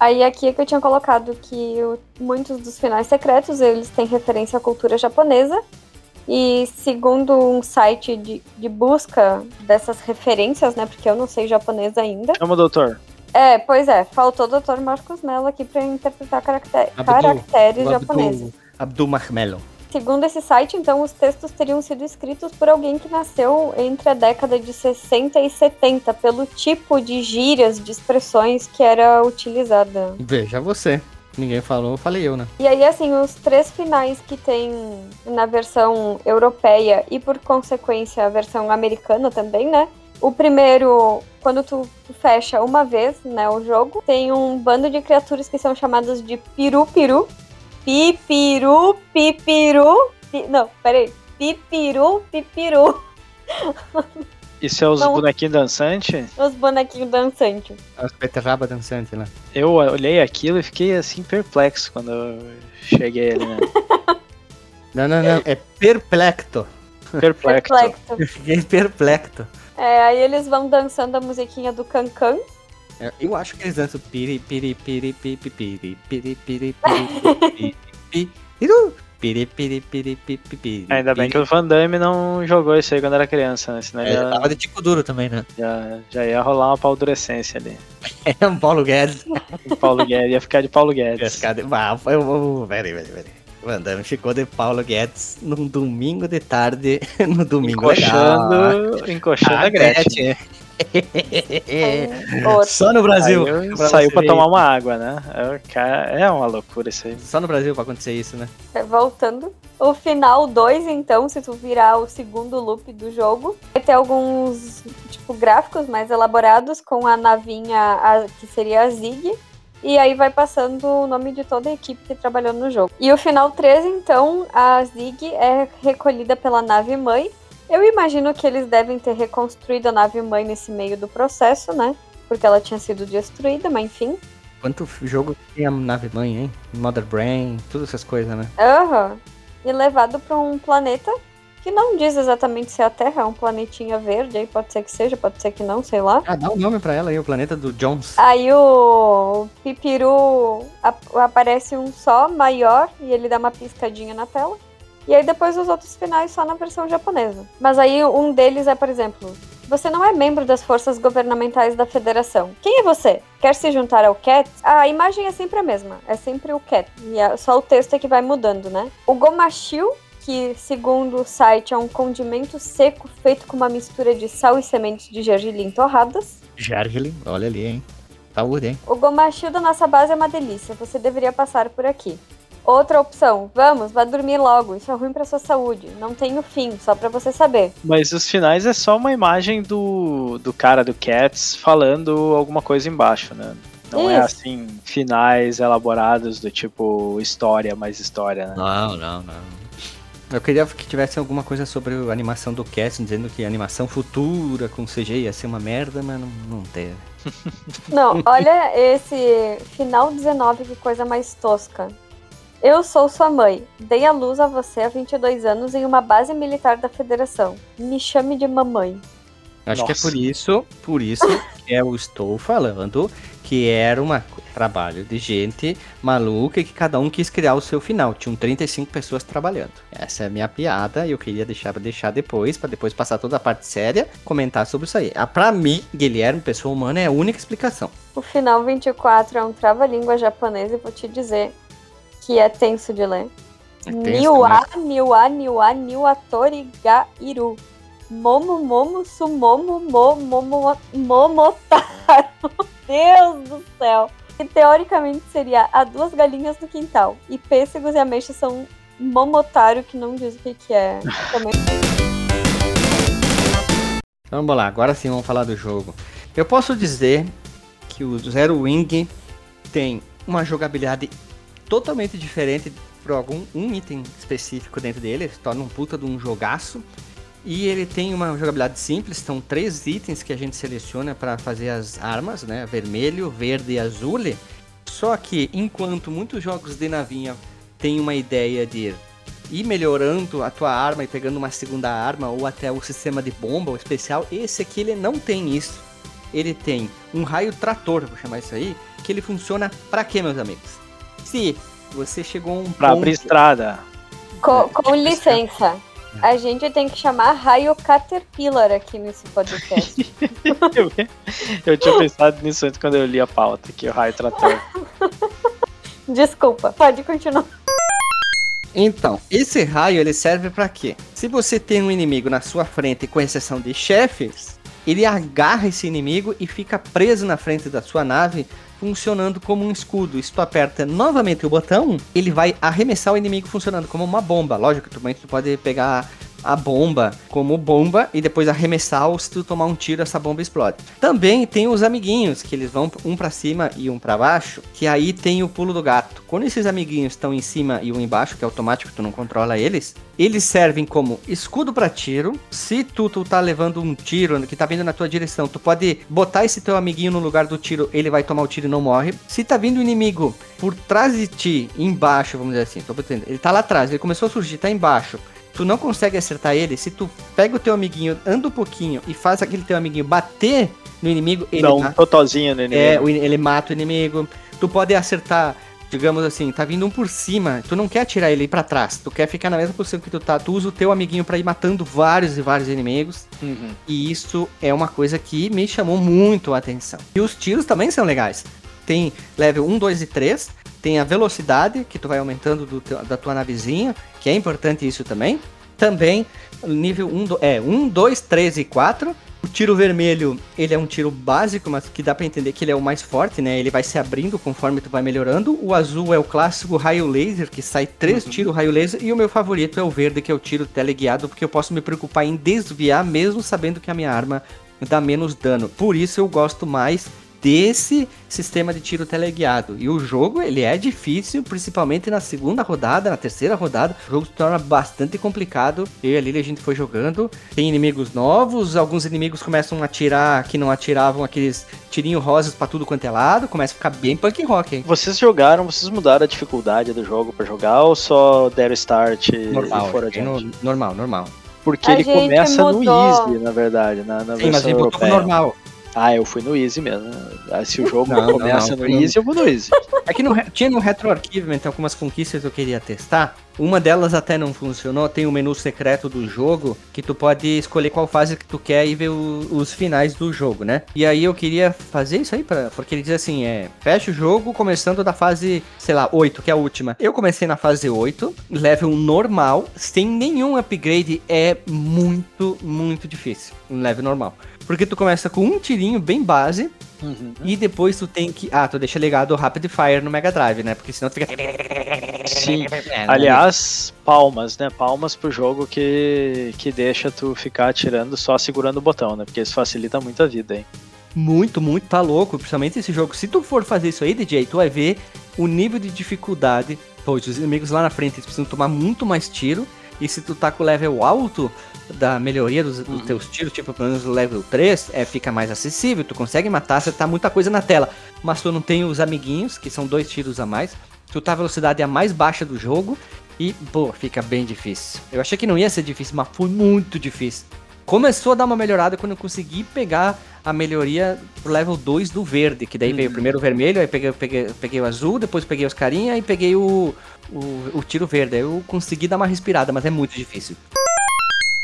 B: Aí aqui é que eu tinha colocado que o- muitos dos finais secretos eles têm referência à cultura japonesa. E segundo um site de, de busca dessas referências, né? Porque eu não sei japonês ainda.
C: Chama o doutor.
B: É, pois é, faltou o Dr. Marcos Mello aqui pra interpretar caracter-
A: Abdul-
B: caracteres
A: O
B: japoneses.
A: Abdul, Mahmelo.
B: Segundo esse site, então, os textos teriam sido escritos por alguém que nasceu entre a década de 60 e 70, pelo tipo de gírias, de expressões que era utilizada.
A: Veja você. Ninguém falou, falei eu, né?
B: E aí, assim, os três finais que tem na versão europeia e, por consequência, a versão americana também, né? O primeiro, quando tu fecha uma vez, né, o jogo, tem um bando de criaturas que são chamadas de piru-piru. Pipiru, pipiru. Pi... Não, peraí. Pipiru, pipiru.
C: Isso é os
B: Não.
C: bonequinhos dançantes?
B: Os bonequinhos dançantes.
A: As beterraba dançante lá.
C: Eu olhei aquilo e fiquei assim perplexo quando eu cheguei ali, né?
A: Não, não, não. É.
C: Perplexo.
B: Perplexo.
A: Eu fiquei perplecto.
B: É, aí eles vão dançando a musiquinha do Cancan.
A: É, Eu acho que eles dançam piri, piri, piri, piri, piri, piri, piri, piri, piri, piru, piri, piri, piri, piri, piri.
C: Ainda bem que o Van Damme não jogou isso aí quando era criança, né? Senão
A: É,
C: já,
A: tava de tico duro também, né?
C: já, já ia rolar uma paldurecência ali.
A: É um Paulo Guedes.
C: O Paulo Guedes, ia ficar de Paulo
A: Ia
C: Guedes.
A: ficar de- Ah, foi o. Peraí, peraí, peraí. O Andame ficou de Paulo Guedes num domingo de tarde, no domingo legal.
C: Encoxando, encoxando
A: Ah,
C: a Gretchen.
B: Tem outro.
A: Só no Brasil.
C: Saiu,
A: Pra
C: saiu pra tomar uma água, né? É, cara, é uma loucura isso aí.
A: Só no Brasil pra acontecer isso, né?
B: É, Voltando. O final 2, então, se tu virar o segundo loop do jogo, vai ter alguns, tipo, gráficos mais elaborados com a navinha, a- que seria a Zig. E aí vai passando o nome de toda a equipe que trabalhou no jogo. E o final 3, então, a Zig é recolhida pela nave mãe. Eu imagino que eles devem ter reconstruído a nave mãe nesse meio do processo, né? Porque ela tinha sido destruída, mas enfim.
A: Quanto jogo tem a nave mãe, hein? Mother Brain, todas essas coisas, né?
B: Aham. E levado para um planeta que não diz exatamente se é a Terra, é um planetinha verde, aí pode ser que seja, pode ser que não, sei lá.
A: Ah, dá um nome pra ela aí, o planeta do Jones.
B: Aí o Pipiru ap- aparece um só maior e ele dá uma piscadinha na tela. E aí depois os outros finais só na versão japonesa. Mas aí um deles é, por exemplo, você não é membro das forças governamentais da federação. Quem é você? Quer se juntar ao Cat? A imagem é sempre a mesma, é sempre o Cat. E é só o texto é que vai mudando, né? O Gomashil, que segundo o site é um condimento seco feito com uma mistura de sal e sementes de gergelim torradas.
A: Gergelim, olha ali, hein? Saúde, hein?
B: O gomachil da nossa base é uma delícia, você deveria passar por aqui. Outra opção, vamos, vá dormir logo, isso é ruim pra sua saúde. Não tem o fim, só pra você saber.
C: Mas os finais é só uma imagem do, do cara do Cats falando alguma coisa embaixo, né? Não é
B: Isso.
C: assim, finais elaborados do tipo história mais história, né?
A: Não, não, não. Eu queria que tivesse alguma coisa sobre a animação do Cast, dizendo que a animação futura com CG ia ser uma merda, mas não, não teve.
B: Não, olha esse final 19, que coisa mais tosca. Eu sou sua mãe. Dei a luz a você há 22 anos em uma base militar da Federação. Me chame de mamãe.
A: Acho que é
C: Nossa.
A: por isso, por isso que eu estou falando que era um trabalho de gente maluca e que cada um quis criar o seu final. Tinham 35 pessoas trabalhando. Essa é a minha piada e eu queria deixar pra deixar depois, pra depois passar toda a parte séria, comentar sobre isso aí. Ah, Pra mim, Guilherme, pessoa humana, é a única explicação.
B: O final 24 é um trava-língua japonês e vou te dizer que é tenso de ler.
A: É
B: Niwa, Niwa, Niwa, Niwatori ga iru. Momo, Momo, Sumomo, Mo, Momo, Momotaro. Deus do céu. E teoricamente seria há duas galinhas no quintal. E pêssegos e ameixas são Momotaro, que não diz o que, que é. Também.
A: Vamos lá, agora sim vamos falar do jogo. Eu posso dizer que o Zero Wing tem uma jogabilidade totalmente diferente por algum um item específico dentro dele, ele torna um puta de um jogaço. E ele tem uma jogabilidade simples, são três itens que a gente seleciona para fazer as armas, né? Vermelho, verde e azul. Só que enquanto muitos jogos de navinha têm uma ideia de ir melhorando a tua arma e pegando uma segunda arma ou até o sistema de bomba ou especial, esse aqui ele não tem isso. Ele tem um raio trator, vou chamar isso aí, que ele funciona para quê, meus amigos? Se você chegou a um
C: Pra
A: ponto...
C: abrir estrada.
B: Com, com licença. A gente tem que chamar Raio Caterpillar aqui nesse podcast.
C: Eu, eu tinha pensado nisso antes quando eu li a pauta, que o raio trator.
B: Desculpa, pode continuar.
A: Então, esse raio ele serve para quê? Se você tem um inimigo na sua frente, com exceção de chefes, ele agarra esse inimigo e fica preso na frente da sua nave, funcionando como um escudo. Se tu aperta novamente o botão, ele vai arremessar o inimigo funcionando como uma bomba. Lógico que tu, tu pode pegar a bomba como bomba e depois arremessar ou se tu tomar um tiro essa bomba explode. Também tem os amiguinhos que eles vão um pra cima e um pra baixo, que aí tem o pulo do gato. Quando esses amiguinhos estão em cima e um embaixo, que é automático, tu não controla eles, eles servem como escudo pra tiro. Se tu, tu tá levando um tiro que tá vindo na tua direção, tu pode botar esse teu amiguinho no lugar do tiro, ele vai tomar o tiro e não morre. Se tá vindo o inimigo por trás de ti, embaixo, vamos dizer assim, tô botando, ele tá lá atrás, ele começou a surgir, tá embaixo tu não consegue acertar ele, se tu pega o teu amiguinho, anda um pouquinho e faz aquele teu amiguinho bater no inimigo, ele,
C: Dá um
A: ma-
C: totozinho no inimigo.
A: é, ele mata o inimigo. Tu pode acertar, digamos assim, tá vindo um por cima, tu não quer atirar ele pra trás, tu quer ficar na mesma posição que tu tá, tu usa o teu amiguinho pra ir matando vários e vários inimigos.
C: Uhum.
A: E isso é uma coisa que me chamou muito a atenção. E os tiros também são legais. Tem level 1, 2 e 3. Tem a velocidade, que tu vai aumentando do da tua navezinha, que é importante isso também. Também nível 1, do- é, 1, 2, 3 e 4. O tiro vermelho, ele é um tiro básico, mas que dá pra entender que ele é o mais forte, né? Ele vai se abrindo conforme tu vai melhorando. O azul é o clássico raio laser, que sai três
C: Uhum.
A: tiros raio laser. E o meu favorito é o verde, que é o tiro teleguiado, porque eu posso me preocupar em desviar, mesmo sabendo que a minha arma dá menos dano. Por isso eu gosto mais desse sistema de tiro teleguiado. E o jogo, ele é difícil, principalmente na segunda rodada, na terceira rodada. O jogo se torna bastante complicado. Eu e a Lily, a gente foi jogando. Tem inimigos novos, alguns inimigos começam a atirar que não atiravam aqueles tirinhos rosas pra tudo quanto é lado. Começa a ficar bem punk rock, hein?
C: Vocês jogaram, vocês mudaram a dificuldade do jogo pra jogar ou só deram start e
A: Normal,
C: foram
A: é no-
C: adiante?
A: normal, normal.
C: Porque
B: A
C: ele começa no
B: mudou.
C: easy, na verdade, na, na
A: Sim, mas
C: versão
A: ele botou
C: europeia.
A: normal.
C: Ah, eu fui no easy mesmo. Ah, Se o jogo
A: Não, não,
C: começa
A: não,
C: no
A: foi no-
C: easy, eu vou no easy.
A: É que no, tinha no Retro Archivement algumas conquistas que eu queria testar. Uma delas até não funcionou. Tem o menu secreto do jogo que tu pode escolher qual fase que tu quer e ver o- os finais do jogo, né? E aí eu queria fazer isso aí para porque ele diz assim, é, fecha o jogo começando da fase, sei lá, 8, que é a última. Eu comecei na fase 8, level normal, sem nenhum upgrade, é muito, muito difícil. Um level normal. Porque tu começa com um tirinho bem base,
C: Uhum.
A: e depois tu tem que. Ah, tu deixa ligado o Rapid Fire no Mega Drive, né? Porque senão tu fica.
C: Sim.
A: É, não
C: Aliás, palmas, né? Palmas pro jogo que, que deixa tu ficar atirando só segurando o botão, né? Porque isso facilita muito a vida, hein?
A: Muito, muito, tá louco. Principalmente esse jogo. Se tu for fazer isso aí, DJ, tu vai ver o nível de dificuldade. Pois os inimigos lá na frente eles precisam tomar muito mais tiro. E se tu tá com o level alto da melhoria dos, dos
C: Uhum.
A: teus tiros, tipo pelo menos o level 3, é, fica mais acessível. Tu consegue matar, você tá muita coisa na tela. Mas tu não tem os amiguinhos, que são dois tiros a mais. Tu tá a velocidade a mais baixa do jogo. E, pô, fica bem difícil. Eu achei que não ia ser difícil, mas foi muito difícil. Começou a dar uma melhorada quando eu consegui pegar a melhoria pro level 2 do verde, que daí veio
C: Uhum.
A: primeiro o vermelho, aí peguei, peguei, peguei o azul, depois peguei os carinha e peguei o, o, o tiro verde. Aí eu consegui dar uma respirada, mas é muito difícil.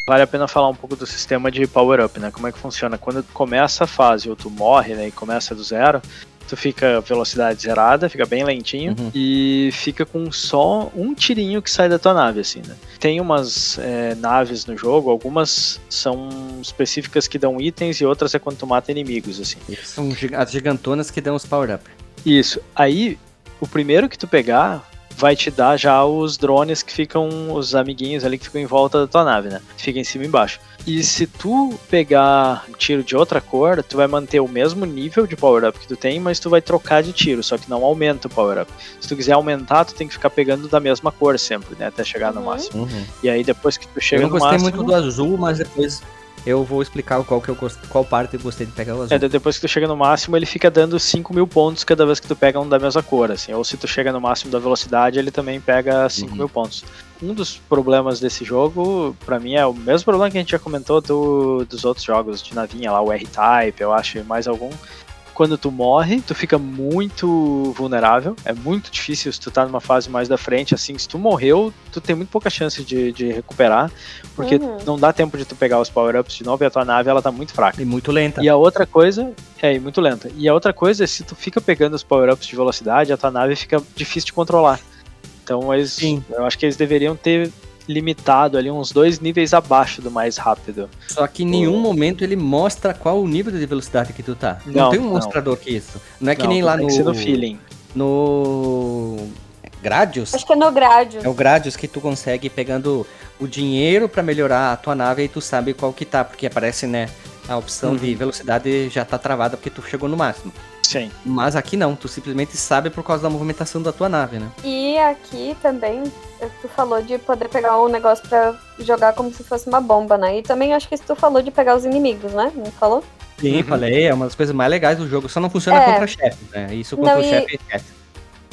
C: Vale a pena falar um pouco do sistema de power-up, né? Como é que funciona? Quando começa a fase ou tu morre, né? E começa do zero, tu fica velocidade zerada, fica bem lentinho
A: Uhum.
C: e fica com só um tirinho que sai da tua nave, assim, né? Tem umas é, naves no jogo, algumas são específicas que dão itens e outras é quando tu mata inimigos, assim.
A: São as gigantonas que dão os power-up.
C: Isso. Aí, o primeiro que tu pegar vai te dar já os drones que ficam, os amiguinhos ali que ficam em volta da tua nave, né? Fica em cima e embaixo. E se tu pegar um tiro de outra cor, tu vai manter o mesmo nível de power-up que tu tem, mas tu vai trocar de tiro, só que não aumenta o power-up. Se tu quiser aumentar, tu tem que ficar pegando da mesma cor sempre, né? Até chegar no
B: Uhum.
C: máximo. E aí depois que tu
A: Eu
C: chega
A: não
C: no
A: gostei
C: máximo...
A: muito do azul, mas depois eu vou explicar qual, que eu gost... qual parte eu gostei de pegar o azul.
C: É, depois que tu chega no máximo, ele fica dando 5 mil pontos cada vez que tu pega um da mesma cor, assim. Ou se tu chega no máximo da velocidade, ele também pega 5
A: Uhum.
C: mil pontos. Um dos problemas desse jogo, pra mim, é o mesmo problema que a gente já comentou do, dos outros jogos de navinha lá, o R-Type, eu acho, e mais algum. Quando tu morre, tu fica muito vulnerável. É muito difícil se tu tá numa fase mais da frente, assim, se tu morreu, tu tem muito pouca chance de, de recuperar, porque
B: Uhum.
C: não dá tempo de tu pegar os power-ups de novo e a tua nave ela tá muito fraca.
A: E muito lenta.
C: E a outra coisa, é, e muito lenta. E a outra coisa é se tu fica pegando os power-ups de velocidade, a tua nave fica difícil de controlar. Então eles,
A: Sim.
C: eu acho que eles deveriam ter limitado ali uns dois níveis abaixo do mais rápido.
A: Só que em nenhum momento ele mostra qual o nível de velocidade que tu tá. Não,
C: Não,
A: tem um
C: não.
A: mostrador que isso. Não é que
C: Não,
A: nem lá
C: tem
A: no.
C: que ser no feeling.
A: No. Gradius?
B: Acho que é no Gradius.
A: É o Gradius que tu consegue pegando o dinheiro pra melhorar a tua nave e tu sabe qual que tá, porque aparece, né? A opção
C: Uhum.
A: de velocidade já tá travada porque tu chegou no máximo.
C: Sim.
A: Mas aqui não, tu simplesmente sabe por causa da movimentação da tua nave, né?
B: E aqui também, eh, tu falou de poder pegar um negócio pra jogar como se fosse uma bomba, né? E também acho que tu falou de pegar os inimigos, né? Não falou?
A: Sim,
C: Uhum.
A: falei, é uma das coisas mais legais do jogo. Só não funciona
B: É.
A: contra chefes, né? Isso contra
B: Não,
A: o
B: e-
A: chefe esquece.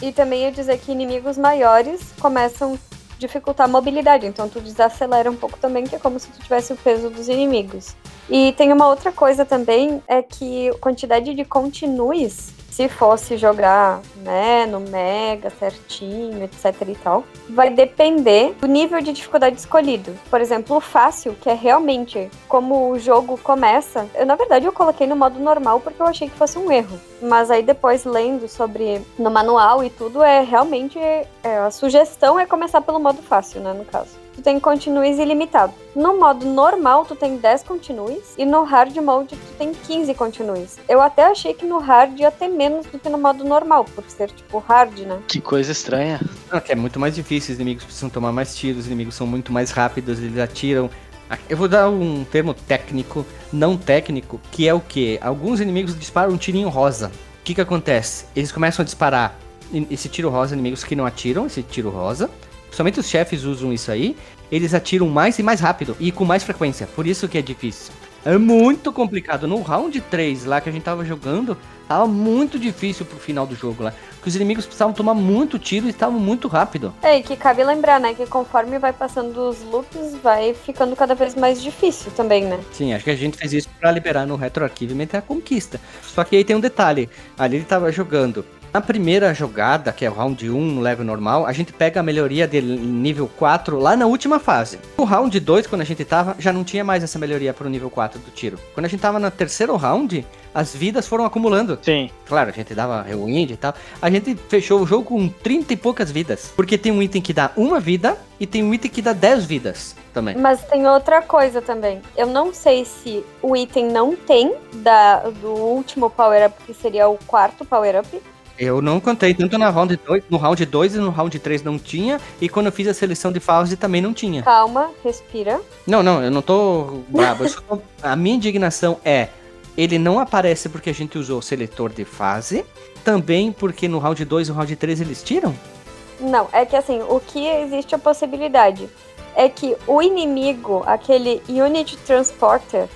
B: E também ia dizer que inimigos maiores começam a dificultar a mobilidade. Então tu desacelera um pouco também, que é como se tu tivesse o peso dos inimigos. E tem uma outra coisa também, é que a quantidade de continues, se fosse jogar, né, no Mega certinho, etc e tal, vai depender do nível de dificuldade escolhido. Por exemplo, o fácil, que é realmente como o jogo começa. Eu, na verdade, eu coloquei no modo normal porque eu achei que fosse um erro. Mas aí depois lendo sobre no manual e tudo, é realmente é, a sugestão é começar pelo modo fácil, né, no caso. Tu tem continues ilimitado. No modo normal, tu tem 10 continues, e no hard mode, tu tem 15 continues. Eu até achei que no hard ia ter menos do que no modo normal, por ser, tipo, hard, né?
C: Que coisa estranha.
A: É muito mais difícil, os inimigos precisam tomar mais tiros, os inimigos são muito mais rápidos, eles atiram. Ah, Eu vou dar um termo técnico, não técnico, que é o que? Alguns inimigos disparam um tirinho rosa. O que que acontece? Eles começam a disparar esse tiro rosa, inimigos que não atiram esse tiro rosa. Somente os chefes usam isso aí. Eles atiram mais e mais rápido e com mais frequência. Por isso que é difícil. É muito complicado. No round 3 lá que a gente tava jogando, tava muito difícil pro final do jogo lá. Porque os inimigos precisavam tomar muito tiro e estavam muito rápido.
B: É, e que cabe lembrar, né, que conforme vai passando os loops, vai ficando cada vez mais difícil também, né?
A: Sim, acho que a gente fez isso pra liberar no retroarquivement a conquista. Só que aí tem um detalhe. Ali ele tava jogando. Na primeira jogada, que é o round 1 no level normal, a gente pega a melhoria de nível 4 lá na última fase. No round 2, quando a gente tava, já não tinha mais essa melhoria pro nível 4 do tiro. Quando a gente tava no terceiro round, as vidas foram acumulando.
C: Sim.
A: Claro, a gente dava rewind e tal. A gente fechou o jogo com 30 e poucas vidas. Porque tem um item que dá uma vida e tem um item que dá 10 vidas também.
B: Mas tem outra coisa também. Eu não sei se o item não tem da, do último power-up, que seria o quarto power-up.
A: Eu não contei tanto na round 2, no round 2 e no round 3 não tinha, e quando eu fiz a seleção de fase também não tinha.
B: Calma, respira.
A: Não, não, eu não tô brabo. eu só tô- A minha indignação é, ele não aparece porque a gente usou o seletor de fase, também porque no round 2 e no round 3 eles tiram?
B: Não, é que assim, o que existe a possibilidade é que o inimigo, aquele Unit Transporter,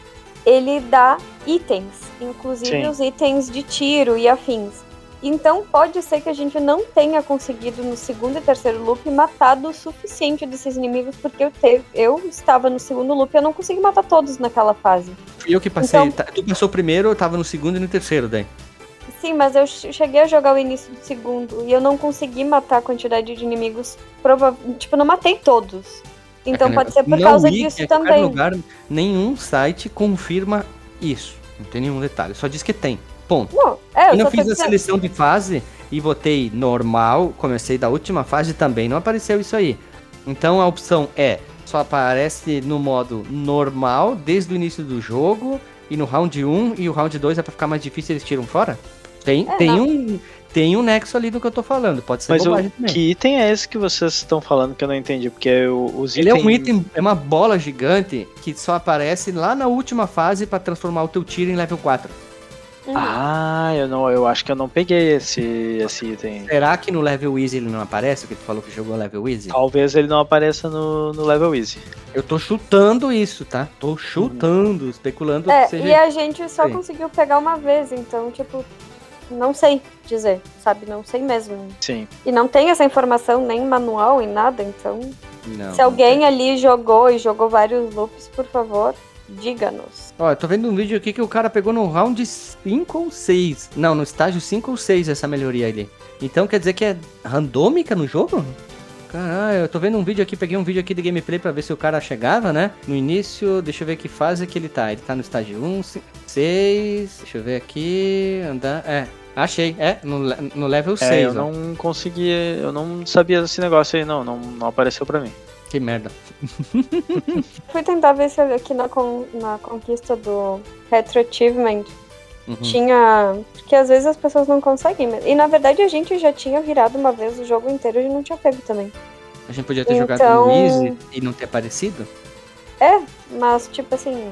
B: ele dá itens, inclusive
C: Sim.
B: os itens de tiro e afins. Então pode ser que a gente não tenha conseguido no segundo e terceiro loop matado o suficiente desses inimigos, porque eu, teve, eu estava no segundo loop e eu não consegui matar todos naquela fase.
A: Fui eu que passei.
B: Então-
A: tá- Tu passou primeiro, eu tava no segundo e no terceiro daí.
B: Sim, mas eu che- cheguei a jogar o início do segundo e eu não consegui matar a quantidade de inimigos. Prova Tipo, não matei todos. Então
A: É,
B: pode ser por causa disso também.
A: lugar, nenhum site confirma isso. Não tem nenhum detalhe. Só diz que tem. Ponto.
B: Não, é, eu
A: Quando eu fiz a seleção de fase e botei normal, comecei da última fase também, não apareceu isso aí. Então a opção é, só aparece no modo normal desde o início do jogo e no round 1 e o round 2 é pra ficar mais difícil eles tiram fora? Tem,
B: É,
A: tem
B: não.
A: um tem um nexo ali do que eu tô falando, pode ser
C: Mas o,
A: também.
C: que item é esse que vocês estão falando que eu não entendi? Porque o- os
A: Ele é um item, é uma bola gigante que só aparece lá na última fase pra transformar o teu tiro em level 4.
B: Uhum.
C: Ah, eu não, eu acho que eu não peguei esse, esse item.
A: Será que no level easy ele não aparece? Que tu falou que jogou level easy?
C: Talvez ele não apareça no, no level easy.
A: Eu tô chutando isso, tá? Tô chutando, especulando
B: É,
A: que seja.
B: e a gente só
A: Sim.
B: conseguiu pegar uma vez, então, tipo, não sei dizer, sabe? Não sei mesmo.
C: Sim.
B: E não tem essa informação nem em manual e nada, então.
A: Não,
B: se alguém ali jogou e jogou vários loops, por favor, diga-nos.
A: Ó, eu tô vendo um vídeo aqui que o cara pegou no round 5 ou 6. Não, no estágio 5 ou 6 essa melhoria ali. Então quer dizer que é randômica no jogo? Caralho, eu tô vendo um vídeo aqui, peguei um vídeo aqui de gameplay pra ver se o cara chegava, né? No início, deixa eu ver que fase que ele tá. Ele tá no estágio 1, 6. Deixa eu ver aqui. Andar. É, achei. É, no, no level 6.
C: É, eu
A: ó.
C: não consegui, eu não sabia desse negócio aí, não, não, não apareceu pra mim.
A: Que merda.
B: Fui tentar ver se aqui na, con- na conquista do Retro Achievement
A: Uhum.
B: tinha. Porque às vezes as pessoas não conseguem. mas- E na verdade a gente já tinha virado uma vez o jogo inteiro e não tinha pego também.
A: A gente podia ter jogado
B: Então-
A: no Easy e não ter aparecido?
B: É, mas tipo assim.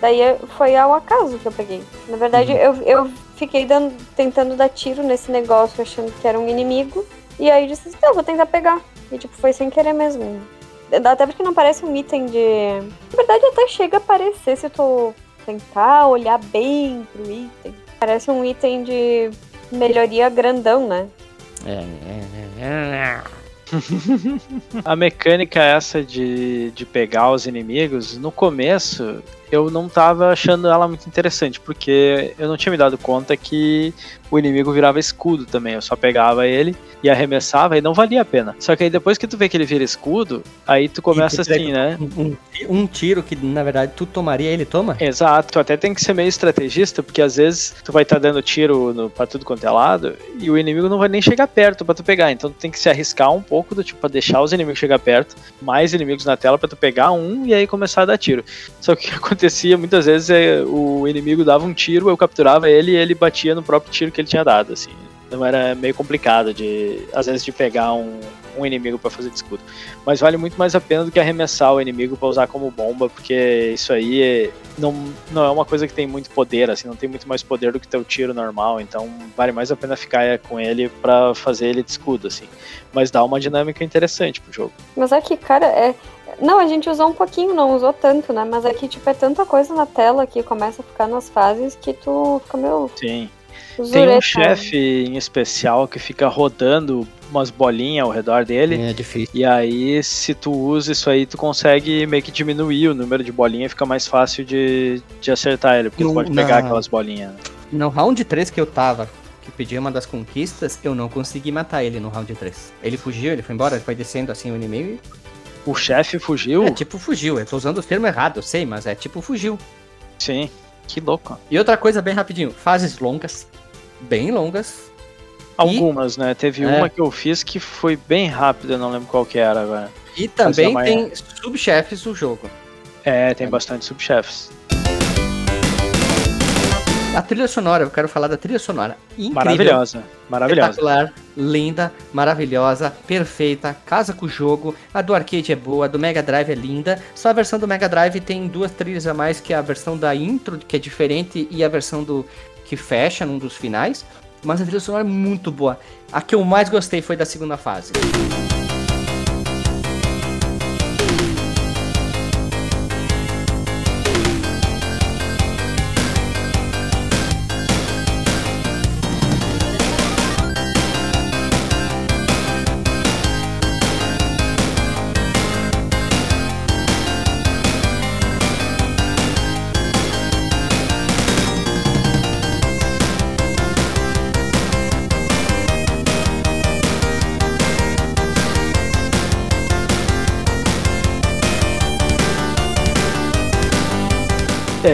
B: Daí eu- foi ao acaso que eu peguei. Na verdade,
A: Uhum.
B: eu, eu fiquei dando, tentando dar tiro nesse negócio, achando que era um inimigo. E aí disse, então, vou tentar pegar. E tipo, foi sem querer mesmo. Até porque não parece um item de. Na verdade, até chega a aparecer se tu tentar olhar bem pro item. Parece um item de melhoria grandão, né?
C: A mecânica essa de, de pegar os inimigos, no começo, eu não tava achando ela muito interessante, porque eu não tinha me dado conta que o inimigo virava escudo também. Eu só pegava ele e arremessava e não valia a pena. Só que aí depois que tu vê que ele vira escudo, aí tu começa
A: tu
C: assim, né?
A: Um, um tiro que, na verdade, tu tomaria, ele toma?
C: Exato, tu até tem que ser meio estrategista, porque às vezes tu vai estar tá dando tiro no, pra tudo quanto é lado e o inimigo não vai nem chegar perto pra tu pegar. Então tu tem que se arriscar um pouco do tipo pra deixar os inimigos chegar perto, mais inimigos na tela pra tu pegar um e aí começar a dar tiro. Só que o que acontecia muitas vezes é o inimigo dava um tiro, eu capturava ele e ele batia no próprio tiro que ele tinha dado, assim. Então era meio complicado de, às vezes, de pegar um, um inimigo para fazer de escudo. Mas vale muito mais a pena do que arremessar o inimigo para usar como bomba, porque isso aí é, não, não é uma coisa que tem muito poder, assim, não tem muito mais poder do que teu tiro normal, então vale mais a pena ficar com ele para fazer ele de escudo, assim. Mas dá uma dinâmica interessante pro jogo.
B: Mas é que, cara, é. Não, a gente usou um pouquinho, não usou tanto, né? Mas é que, tipo, é tanta coisa na tela que começa a ficar nas fases que tu fica meio.
C: Sim. Tem um chefe em especial que fica rodando umas bolinhas ao redor dele.
A: É difícil.
C: E aí, se tu usa isso aí, tu consegue meio que diminuir o número de bolinhas, fica mais fácil de, de acertar ele, porque no, tu pode pegar na... aquelas bolinhas.
A: No round 3 que eu tava, que pedi uma das conquistas, eu não consegui matar ele no round 3. Ele fugiu, ele foi embora, ele foi descendo assim o inimigo e...
C: O chefe fugiu?
A: É tipo fugiu, eu tô usando o termo errado, eu sei, mas é tipo fugiu.
C: Sim, que louco.
A: E outra coisa bem rapidinho, fases longas, bem longas.
C: Algumas, e... né? Teve é. uma que eu fiz que foi bem rápida, não lembro qual que era agora.
A: E também tem subchefes no jogo.
C: É, tem bastante subchefes.
A: A trilha sonora, eu quero falar da trilha sonora. Incrível,
C: maravilhosa, maravilhosa.
A: Espetacular, linda, maravilhosa, perfeita, casa com o jogo. A do arcade é boa, a do Mega Drive é linda. Só a versão do Mega Drive tem duas trilhas a mais que a versão da intro, que é diferente, e a versão do que fecha num dos finais. Mas a trilha sonora é muito boa. A que eu mais gostei foi da segunda fase.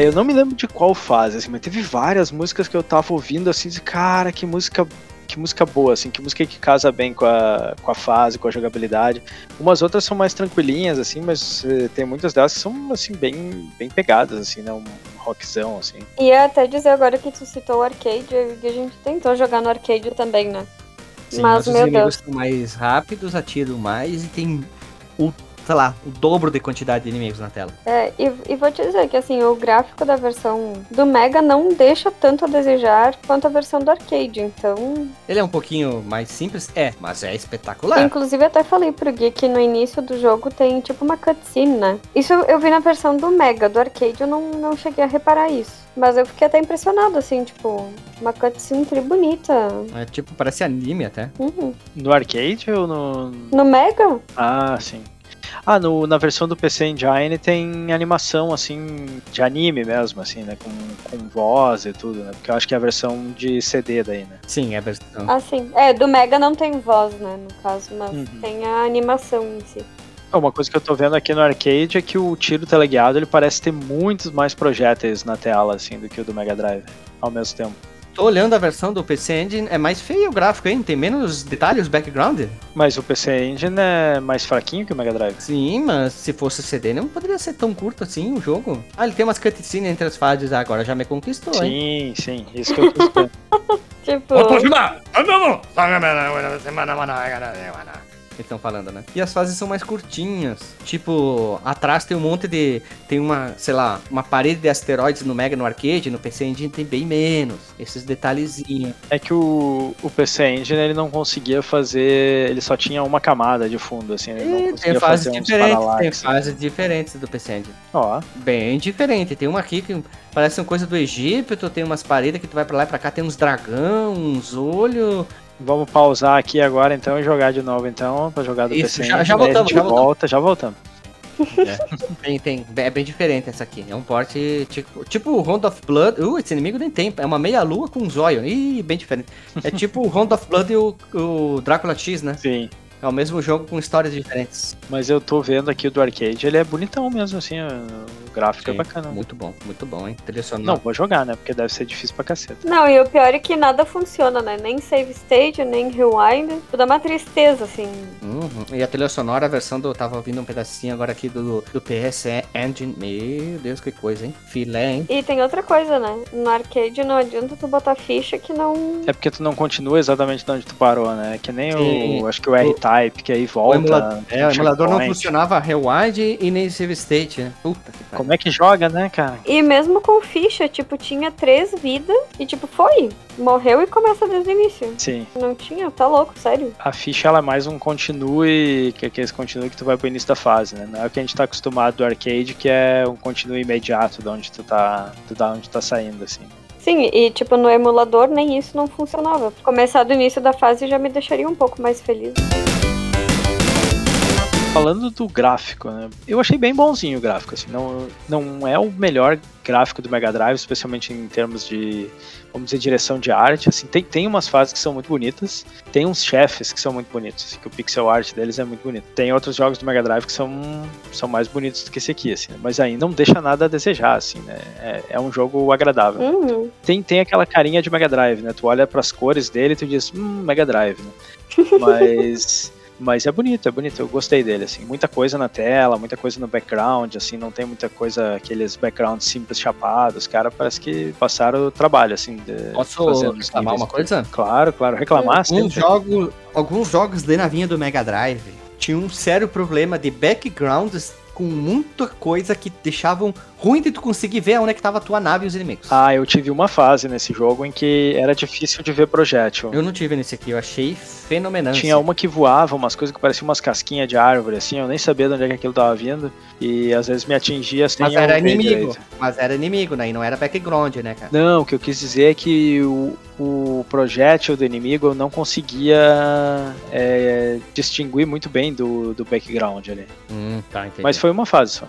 C: É, eu não me lembro de qual fase, assim, mas teve várias músicas que eu tava ouvindo assim, de cara, que música que música boa, assim, que música que casa bem com a, com a fase, com a jogabilidade. Umas outras são mais tranquilinhas, assim, mas eh, tem muitas delas que são, assim, bem, bem pegadas, assim, né, um rockzão, assim.
B: E até dizer agora que tu citou o arcade, a gente tentou jogar no arcade também, né?
A: Sim, mas, meu inimigos Deus. são mais rápidos, atiram mais e tem o sei lá, o dobro de quantidade de inimigos na tela.
B: É, e, e vou te dizer que assim, o gráfico da versão do Mega não deixa tanto a desejar quanto a versão do arcade, então.
A: Ele é um pouquinho mais simples, é, mas é espetacular.
B: Inclusive, até falei pro Gui que no início do jogo tem tipo uma cutscene, né? Isso eu vi na versão do Mega, do arcade eu não, não cheguei a reparar isso. Mas eu fiquei até impressionado, assim, tipo, uma cutscene tri bonita.
A: É tipo, parece anime até.
B: Uhum.
C: No arcade ou no.
B: No Mega?
C: Ah, sim. Ah, no, na versão do PC Engine tem animação, assim, de anime mesmo, assim, né? Com, com voz e tudo, né? Porque eu acho que é a versão de CD daí, né?
A: Sim, é a versão.
B: Ah, sim. É, do Mega não tem voz, né, no caso, mas uhum. tem a animação em si.
C: Uma coisa que eu tô vendo aqui no arcade é que o tiro teleguiado ele parece ter muitos mais projéteis na tela, assim, do que o do Mega Drive, ao mesmo tempo.
A: Tô olhando a versão do PC Engine, é mais feio o gráfico, hein? Tem menos detalhes, background.
C: Mas o PC Engine é mais fraquinho que o Mega Drive.
A: Sim, mas se fosse CD não poderia ser tão curto assim o jogo. Ah, ele tem umas cutscenes entre as fases, agora já me conquistou,
C: sim,
A: hein?
C: Sim, sim, isso que eu tô
B: tipo
A: que estão falando, né? E as fases são mais curtinhas. Tipo, atrás tem um monte de. Tem uma, sei lá, uma parede de asteroides no Mega no arcade, no PC Engine tem bem menos. Esses detalhezinhos.
C: É que o, o PC Engine ele não conseguia fazer. Ele só tinha uma camada de fundo, assim. Ele não conseguia
A: tem fases diferentes, tem fases diferentes do PC Engine.
C: Ó.
A: Bem diferente. Tem uma aqui que parece uma coisa do Egito, tem umas paredes que tu vai pra lá e pra cá, tem uns dragão, uns olhos.
C: Vamos pausar aqui agora então e jogar de novo então, pra jogar do
A: Isso,
C: PC.
A: Já, já voltamos,
C: já volta,
A: voltamos.
C: já voltamos.
A: É, tem, tem. É bem diferente essa aqui. É um porte tipo, tipo o Round of Blood. Uh, esse inimigo nem tem. É uma meia-lua com um zóio. Ih, bem diferente. É tipo o Round of Blood e o, o Drácula X, né?
C: Sim.
A: É o mesmo jogo com histórias diferentes.
C: Mas eu tô vendo aqui o do arcade, ele é bonitão mesmo, assim, o gráfico é
A: Sim,
C: bacana.
A: Muito bom, muito bom, hein? Trilha
C: Não, vou jogar, né? Porque deve ser difícil pra caceta.
B: Não, e o pior é que nada funciona, né? Nem save state, nem rewind. Tudo é uma tristeza, assim.
A: Uhum. E a trilha sonora, a versão do. Tava ouvindo um pedacinho agora aqui do, do PS Engine. Meu Deus, que coisa, hein? Filé, hein?
B: E tem outra coisa, né? No arcade não adianta tu botar ficha que não.
C: É porque tu não continua exatamente de onde tu parou, né? Que nem
A: Sim.
C: o. Acho que o R-Type, que aí
A: O,
C: volta.
A: emula- é, o emulador não funcionava rewind e nem save state, né? Puta que pariu.
C: Como é que joga, né, cara?
B: E mesmo com ficha, tipo, tinha três vidas e, tipo, foi. Morreu e começa desde o início.
C: Sim.
B: Não tinha, tá louco, sério.
C: A ficha ela é mais um continue, que é esse continue que tu vai pro início da fase, né? Não é o que a gente tá acostumado do arcade, que é um continue imediato de onde tu tá, tu da onde tu tá saindo, assim.
B: Sim, e tipo, no emulador nem isso não funcionava. Começar do início da fase já me deixaria um pouco mais feliz.
C: Falando do gráfico, né? Eu achei bem bonzinho o gráfico, assim. Não, não é o melhor gráfico do Mega Drive, especialmente em termos de, vamos dizer, direção de arte. Assim, tem, tem umas fases que são muito bonitas, tem uns chefes que são muito bonitos, assim, que o pixel art deles é muito bonito. Tem outros jogos do Mega Drive que são, são mais bonitos do que esse aqui, assim, mas ainda não deixa nada a desejar, assim, né? É, é um jogo agradável.
B: Uhum.
C: Tem, tem aquela carinha de Mega Drive, né? Tu olha pras cores dele e tu diz, hum, Mega Drive, né? Mas. Mas é bonito, é bonito, eu gostei dele, assim, muita coisa na tela, muita coisa no background, assim, não tem muita coisa, aqueles backgrounds simples chapados, cara, parece que passaram o trabalho, assim, de
A: Posso reclamar uma coisa?
C: Claro, claro, reclamar
A: Alguns
C: sempre.
A: jogos, alguns jogos de navinha do Mega Drive tinham um sério problema de backgrounds com muita coisa que deixavam ruim de tu conseguir ver onde é que tava a tua nave e os inimigos.
C: Ah, eu tive uma fase nesse jogo em que era difícil de ver projétil.
A: Eu não tive nesse aqui, eu achei fenomenal.
C: Tinha uma que voava, umas coisas que pareciam umas casquinhas de árvore, assim, eu nem sabia de onde é que aquilo tava vindo, e às vezes me atingia sem
A: Mas era inimigo.
C: direito.
A: Mas era inimigo, né? E não era background, né, cara?
C: Não, o que eu quis dizer é que o, o projétil do inimigo eu não conseguia é, distinguir muito bem do, do background ali.
A: Hum, tá, entendi.
C: Mas foi uma fase só.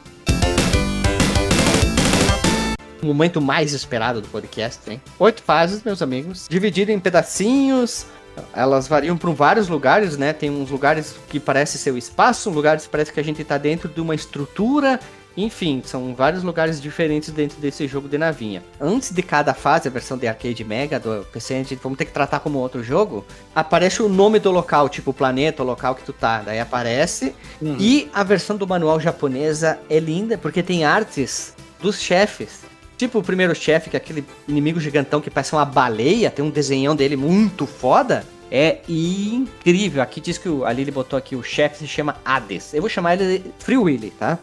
A: o momento mais esperado do podcast, hein? Oito fases, meus amigos, dividido em pedacinhos. Elas variam para vários lugares, né? Tem uns lugares que parece ser o espaço, lugares que parece que a gente tá dentro de uma estrutura. Enfim, são vários lugares diferentes dentro desse jogo de navinha. Antes de cada fase, a versão de arcade mega do PC, a gente vamos ter que tratar como outro jogo. Aparece o nome do local, tipo o planeta, o local que tu tá. Daí aparece. E a versão do manual japonesa é linda porque tem artes dos chefes. Tipo o primeiro chefe, que é aquele inimigo gigantão que parece uma baleia, tem um desenhão dele muito foda. É incrível. Aqui diz que o, a Lily botou aqui, o chefe se chama Hades. Eu vou chamar ele de Free Willy, tá?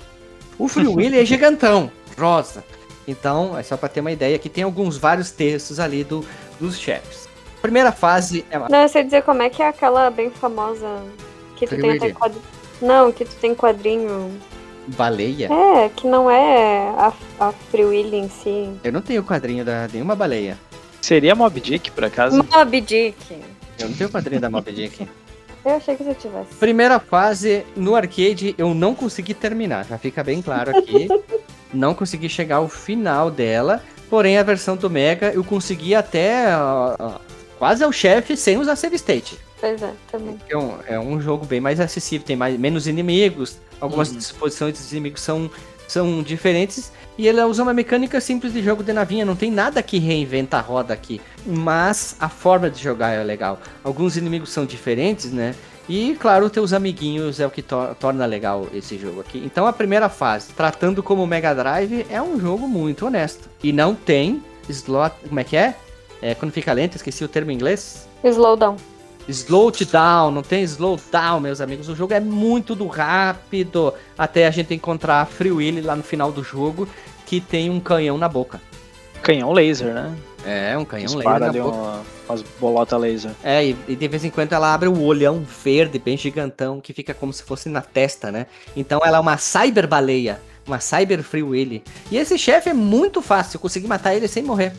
A: O Free Willy é gigantão, rosa. Então, é só pra ter uma ideia, aqui tem alguns vários textos ali do, dos chefes. Primeira fase é uma...
B: Não, eu sei dizer como é que é aquela bem famosa que tu
A: Free
B: tem até quadrinho. Não, que tu tem quadrinho.
A: baleia.
B: É, que não é a, a Free Willy em si.
A: Eu não tenho quadrinho da nenhuma baleia.
C: Seria Mob Dick, por acaso?
B: Mob Dick.
A: Eu não tenho quadrinho da Mob Dick.
B: Eu achei que você tivesse.
A: Primeira fase no arcade eu não consegui terminar, já fica bem claro aqui. não consegui chegar ao final dela, porém a versão do Mega eu consegui até ó, ó, quase ao chefe sem usar save state.
B: Pois é, também.
A: É um, é um jogo bem mais acessível, tem mais, menos inimigos, algumas
C: Uhum.
A: disposições dos inimigos são, são diferentes. E ela usa uma mecânica simples de jogo de navinha, não tem nada que reinventa a roda aqui. Mas a forma de jogar é legal. Alguns inimigos são diferentes, né? E claro, teus amiguinhos é o que to- torna legal esse jogo aqui. Então a primeira fase, tratando como Mega Drive, é um jogo muito honesto. E não tem slot. Como é que é? É quando fica lento, esqueci o termo em inglês.
B: Slowdown.
A: Slow down, não tem slow down, meus amigos. O jogo é muito do rápido até a gente encontrar a Free Willy lá no final do jogo que tem um canhão na boca.
C: Canhão laser, né?
A: É, um canhão laser
C: Dispara ali uma, umas bolota laser.
A: É, e, e de vez em quando ela abre o olhão verde bem gigantão que fica como se fosse na testa, né? Então ela é uma cyber baleia, uma cyber Free Willy. E esse chefe é muito fácil, eu consegui matar ele sem morrer.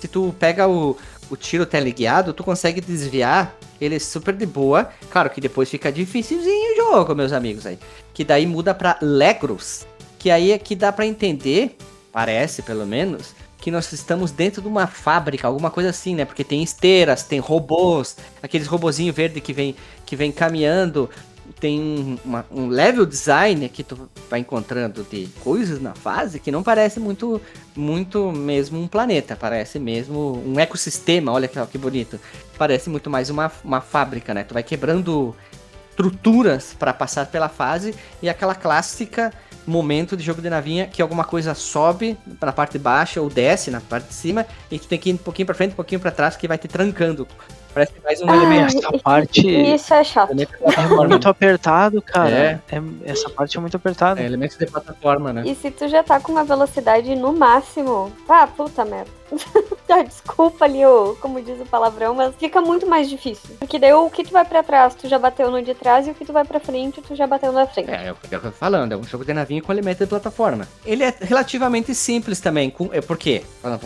A: Se tu pega o, o tiro teleguiado, tu consegue desviar ele é super de boa. Claro que depois fica dificilzinho o jogo, meus amigos aí. Que daí muda pra Legros, que aí é que dá pra entender, parece pelo menos, que nós estamos dentro de uma fábrica, alguma coisa assim, né? Porque tem esteiras, tem robôs, aqueles robozinho verde que vem que vem caminhando, tem uma, um level design que tu vai encontrando de coisas na fase que não parece muito muito mesmo um planeta, parece mesmo um ecossistema, olha que, que bonito. Parece muito mais uma, uma fábrica, né? Tu vai quebrando estruturas para passar pela fase e aquela clássica momento de jogo de navinha que alguma coisa sobe na parte baixa ou desce na parte de cima e tu tem que ir um pouquinho para frente, um pouquinho para trás que vai te trancando. Parece mais um
B: Ah,
A: elemento.
C: Essa parte
B: Isso é chato.
A: elemento
C: é muito apertado, cara.
A: É.
C: É, essa parte é muito apertada.
A: É, elementos de plataforma, né?
B: E se tu já tá com uma velocidade no máximo, ah, puta merda. Ah, Desculpa ali, o, como diz o palavrão, mas fica muito mais difícil. Porque daí o que tu vai pra trás, tu já bateu no de trás, e o que tu vai pra frente, tu já bateu na frente.
A: É, é o que eu tô falando, é um jogo de navinha com elemento de plataforma. Ele é relativamente simples também. Com, é, por quê? Falando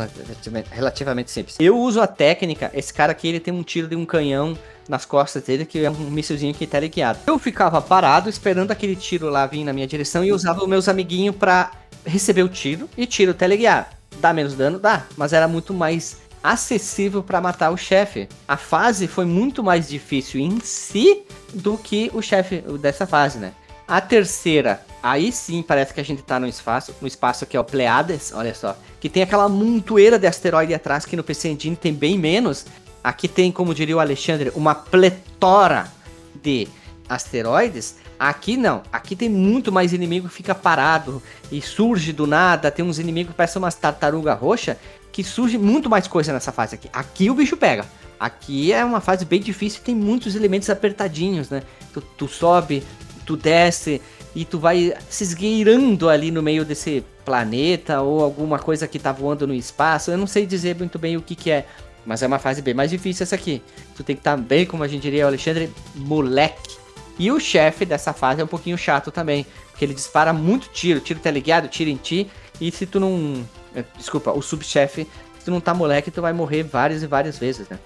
A: Relativamente simples. Eu uso a técnica, esse cara aqui ele tem um tiro de um canhão nas costas dele, que é um míssilzinho que tá ligado. Eu ficava parado esperando aquele tiro lá vir na minha direção e usava os meus amiguinhos pra receber o tiro e tiro teleguiado. Dá menos dano? Dá, mas era muito mais acessível pra matar o chefe. A fase foi muito mais difícil em si do que o chefe dessa fase, né? A terceira, aí sim parece que a gente tá no espaço, no espaço que é o Pleiades, olha só, que tem aquela montoeira de asteroide atrás que no PC Engine tem bem menos. Aqui tem, como diria o Alexandre, uma pletora de asteroides. Aqui não, aqui tem muito mais inimigo que fica parado e surge do nada, tem uns inimigos que parecem umas tartaruga roxa que surge muito mais coisa nessa fase aqui. Aqui o bicho pega. Aqui é uma fase bem difícil tem muitos elementos apertadinhos, né? Tu, tu sobe, tu desce e tu vai se esgueirando ali no meio desse planeta ou alguma coisa que tá voando no espaço. Eu não sei dizer muito bem o que que é, mas é uma fase bem mais difícil essa aqui. Tu tem que estar bem, como a gente diria, Alexandre, moleque. E o chefe dessa fase é um pouquinho chato também, porque ele dispara muito tiro, tiro tá ligado, tiro em ti, e se tu não... eh, Desculpa, o subchefe, se tu não tá moleque, tu vai morrer várias e várias vezes, né?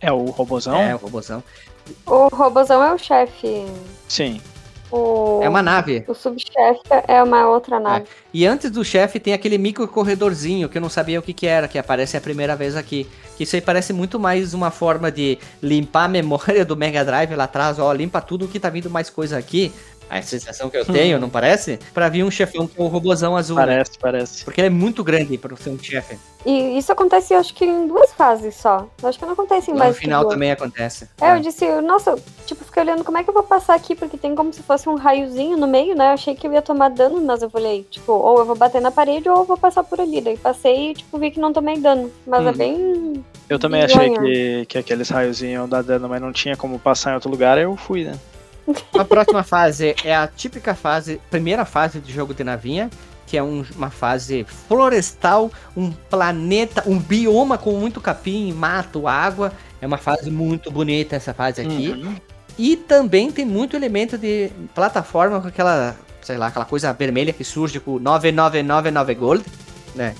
C: É o robozão?
A: É, o robôzão.
B: O robozão é o chefe.
C: Sim.
B: O,
A: É uma nave.
B: o subchefe é uma outra nave.
A: E antes do chefe tem aquele micro corredorzinho que eu não sabia o que, que era, que aparece a primeira vez aqui. Que isso aí parece muito mais uma forma de limpar a memória do Mega Drive lá atrás, ó, limpa tudo que tá vindo mais coisa aqui. A sensação que eu tenho, não parece? Pra vir um chefão com o robozão azul, né?
C: Parece, parece.
A: Porque ele é muito grande pra ser um chefe.
B: E isso acontece, eu acho que em duas fases só. Eu acho que não acontece em
A: No
B: mais que
A: final também acontece.
B: É, eu disse, nossa, tipo, fiquei olhando como é que eu vou passar aqui, porque tem como se fosse um raiozinho no meio, né? Eu achei que eu ia tomar dano, mas eu falei, tipo, ou eu vou bater na parede ou eu vou passar por ali. Daí passei e, tipo, vi que não tomei dano. Mas é
A: Uhum.
B: bem.
C: Eu também achei que, que aqueles raiozinhos iam dar dano, mas não tinha como passar em outro lugar, aí eu fui, né?
A: A próxima fase é a típica fase, primeira fase de jogo de navinha, que é um- uma fase florestal, um planeta, um bioma com muito capim, mato, água. É uma fase muito bonita essa fase aqui.
C: Uhum.
A: E também tem muito elemento de plataforma com aquela, sei lá, aquela coisa vermelha que surge com 9999 gold, né?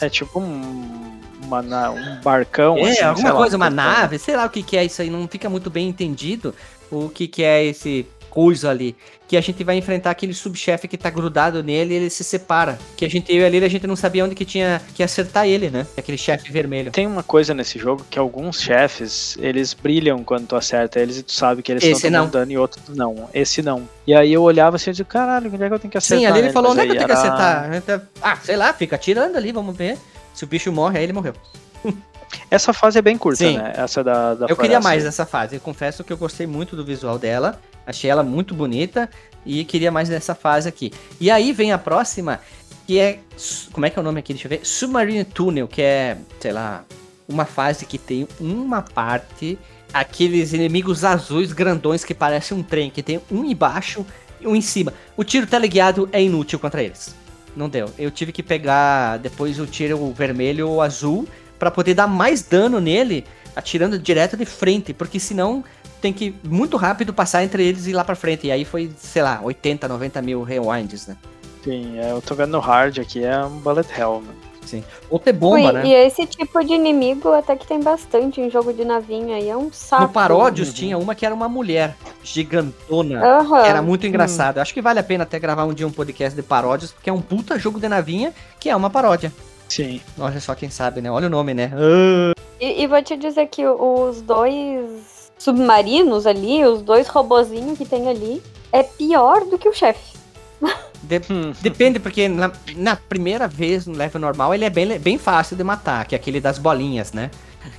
C: É tipo um, uma um barcão,
A: É,
C: assim,
A: alguma coisa, uma
C: um-
A: nave, sei lá o que, que é isso aí, não fica muito bem entendido o que, que é esse coisa ali. Que a gente vai enfrentar aquele subchefe que tá grudado nele e ele se separa. Que a gente eu e ali, a gente não sabia onde que tinha que acertar ele, né? Aquele chefe vermelho.
C: Tem uma coisa nesse jogo que alguns chefes, eles brilham quando tu acerta eles e tu sabe que eles
A: Esse
C: estão tomando
A: não.
C: dano e outros não. Esse não. E aí eu olhava assim e dizia, caralho, onde é que eu tenho que acertar?
A: Sim, ali ele
C: nele?
A: falou, onde é que eu tenho que
C: era-
A: acertar? A gente tá- Ah, sei lá, fica atirando ali, vamos ver. Se o bicho morre, aí ele morreu.
C: Essa fase é bem curta,
A: Sim.
C: né? Essa da, da
A: eu queria mais dessa fase. Eu confesso que eu gostei muito do visual dela. Achei ela muito bonita. E queria mais dessa fase aqui. E aí vem a próxima, que é. Como é que é o nome aqui? Deixa eu ver. Submarine Tunnel, que é, sei lá, uma fase que tem uma parte. Aqueles inimigos azuis grandões que parecem um trem, que tem um embaixo e um em cima. O tiro teleguiado é inútil contra eles. Não deu. Eu tive que pegar depois o tiro vermelho ou azul pra poder dar mais dano nele, atirando direto de frente, porque senão tem que muito rápido passar entre eles e ir lá pra frente. E aí foi, sei lá, 80, 90 mil rewinds, né?
C: Sim, é, eu tô vendo no hard aqui, é um bullet hell, mano.
A: Sim. Ou ter bomba,
B: Ui,
A: né?
B: E esse tipo de inimigo até que tem bastante em jogo de navinha e é um saco.
A: No Paródios tinha uma que era uma mulher gigantona.
B: Aham.
A: Era muito engraçado. Acho que vale a pena até gravar um dia um podcast de paródias, porque é um puta jogo de navinha que é uma paródia.
C: Sim.
A: Olha só quem sabe, né? Olha o nome, né? Ah,
B: E, e vou te dizer que os dois submarinos ali, os dois robozinhos que tem ali, é pior do que o chefe.
A: de- Depende, porque na, na primeira vez no level normal ele é bem, bem fácil de matar, que é aquele das bolinhas, né?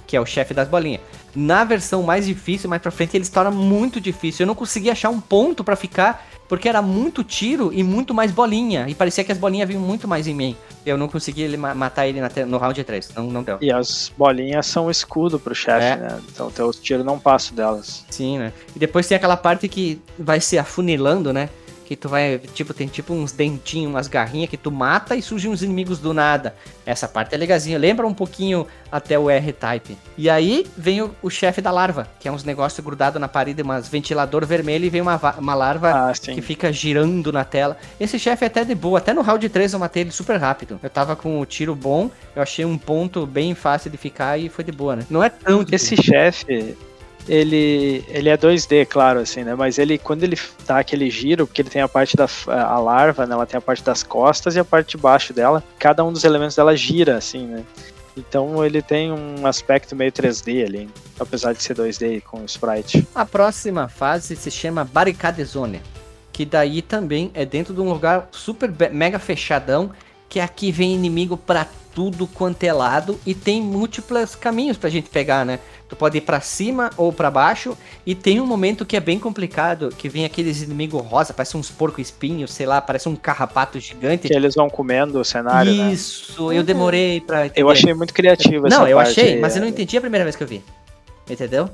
A: Que é o chefe das bolinhas. Na versão mais difícil, mais pra frente, ele se torna muito difícil. Eu não conseguia achar um ponto pra ficar, porque era muito tiro e muito mais bolinha. E parecia que as bolinhas vinham muito mais em mim. Eu não conseguia ele ma- matar ele no round 3. Não, não deu.
C: E as bolinhas são escudo pro chefe,
A: É.
C: né? Então teus tiros não passam delas.
A: Sim, né? E depois tem aquela parte que vai se afunilando, né? Que tu vai, tipo, tem tipo uns dentinhos, umas garrinhas que tu mata e surgem uns inimigos do nada. Essa parte é legalzinha. Lembra um pouquinho até o R-Type. E aí vem o, o chefe da larva, que é uns negócios grudados na parede, umas ventilador vermelho e vem uma, uma larva
C: Ah,
A: que fica girando na tela. Esse chefe é até de boa. Até no round 3 eu matei ele super rápido. Eu tava com o tiro bom, eu achei um ponto bem fácil de ficar e foi de boa, né? Não é tão difícil.
C: Esse chefe, ele, ele é 2D, claro, assim, né? Mas ele, quando ele dá aquele giro, porque ele tem a parte da a larva, né? Ela tem a parte das costas e a parte de baixo dela. Cada um dos elementos dela gira, assim, né? Então ele tem um aspecto meio 3D ali, apesar de ser 2D com sprite.
A: A próxima fase se chama Barricade Zone, que daí também é dentro de um lugar super mega fechadão, que aqui vem inimigo pra tudo quanto é lado e tem múltiplos caminhos pra gente pegar, né? Tu pode ir pra cima ou pra baixo e tem um momento que é bem complicado, que vem aqueles inimigos rosa, parece uns porco espinhos, sei lá, parece um carrapato gigante.
C: Que eles vão comendo o cenário, né?
A: Isso, eu demorei pra entender.
C: Eu achei muito criativo essa
A: Não, eu
C: parte
A: achei,
C: aí,
A: mas eu não entendi a primeira vez que eu vi. Entendeu?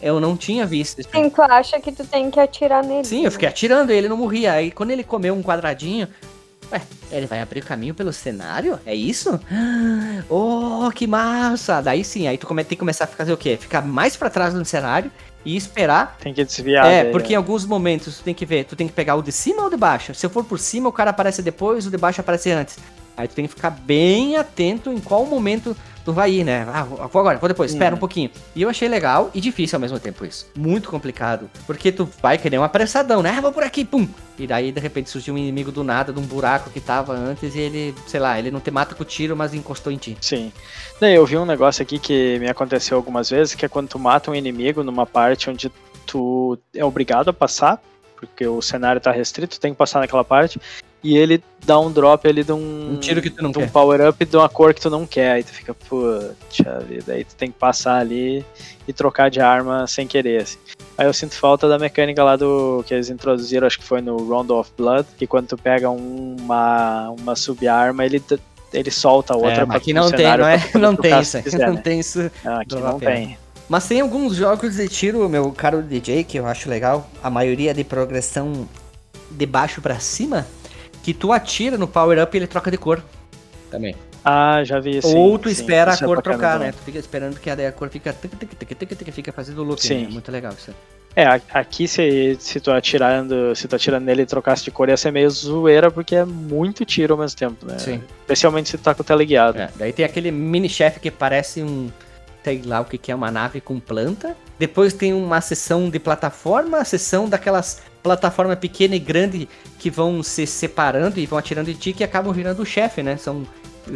A: Eu não tinha visto. isso.
B: Sim, tu acha que tu tem que atirar nele.
A: Sim, eu fiquei atirando ele, não morria. Aí quando ele comeu um quadradinho, ué, ele vai abrir o caminho pelo cenário? É isso? Oh, que massa! Daí sim, aí tu tem que começar a fazer o quê? Ficar mais pra trás no cenário e esperar.
C: Tem que desviar.
A: é,
C: dele,
A: porque em
C: né?
A: alguns momentos tu tem que ver, tu tem que pegar o de cima ou o de baixo. Se eu for por cima, o cara aparece depois, o de baixo aparece antes. Aí tu tem que ficar bem atento em qual momento tu vai ir, né? Ah, vou agora, vou depois, espera
C: Uhum.
A: um pouquinho. E eu achei legal e difícil ao mesmo tempo isso. Muito complicado. Porque tu vai querer um apressadão, né? Ah, vou por aqui, pum! E daí, de repente, surgiu um inimigo do nada, de um buraco que tava antes, e ele, sei lá, ele não te mata com tiro, mas encostou em ti.
C: Sim. Daí eu vi um negócio aqui que me aconteceu algumas vezes, que é quando tu mata um inimigo numa parte onde tu é obrigado a passar, porque o cenário tá restrito, tu tem que passar naquela parte, e ele dá um drop ali de um,
A: Um tiro que tu não
C: de um
A: quer.
C: power-up de uma cor que tu não quer, aí tu fica, puxa vida, aí tu tem que passar ali e trocar de arma sem querer, assim. Aí eu sinto falta da mecânica lá do que eles introduziram, acho que foi no Round of Blood, que quando tu pega uma, uma sub-arma, ele, ele solta a outra
A: É, mas aqui não tem,
C: cenário
A: não, é,
C: pra
A: não tem isso.
C: quiser,
A: Não
C: né?
A: tem isso.
C: Ah, aqui não tem.
A: Mas tem alguns jogos de tiro, meu caro DJ, que eu acho legal. A maioria de progressão de baixo pra cima, que tu atira no power up e ele troca de cor. Também.
C: Ah, já vi sim,
A: Ou tu
C: sim.
A: espera
C: Isso
A: a
C: é
A: cor
C: bacana
A: trocar, né? Tu fica esperando que a cor fica tic, tic, tic, tic, tic, fica fazendo loop.
C: Sim.
A: Né? Muito legal isso.
C: É, aqui se, se tu atirando, se tu atirando nele e trocasse de cor ia ser meio zoeira, porque é muito tiro ao mesmo tempo, né?
A: Sim.
C: Especialmente se tu tá com o teleguiado.
A: É, daí tem aquele mini chefe que parece um. Sei lá o que, que é uma nave com planta. Depois tem uma seção de plataforma, a seção daquelas plataforma pequena e grande que vão se separando e vão atirando em ti que acabam virando o chefe, né? São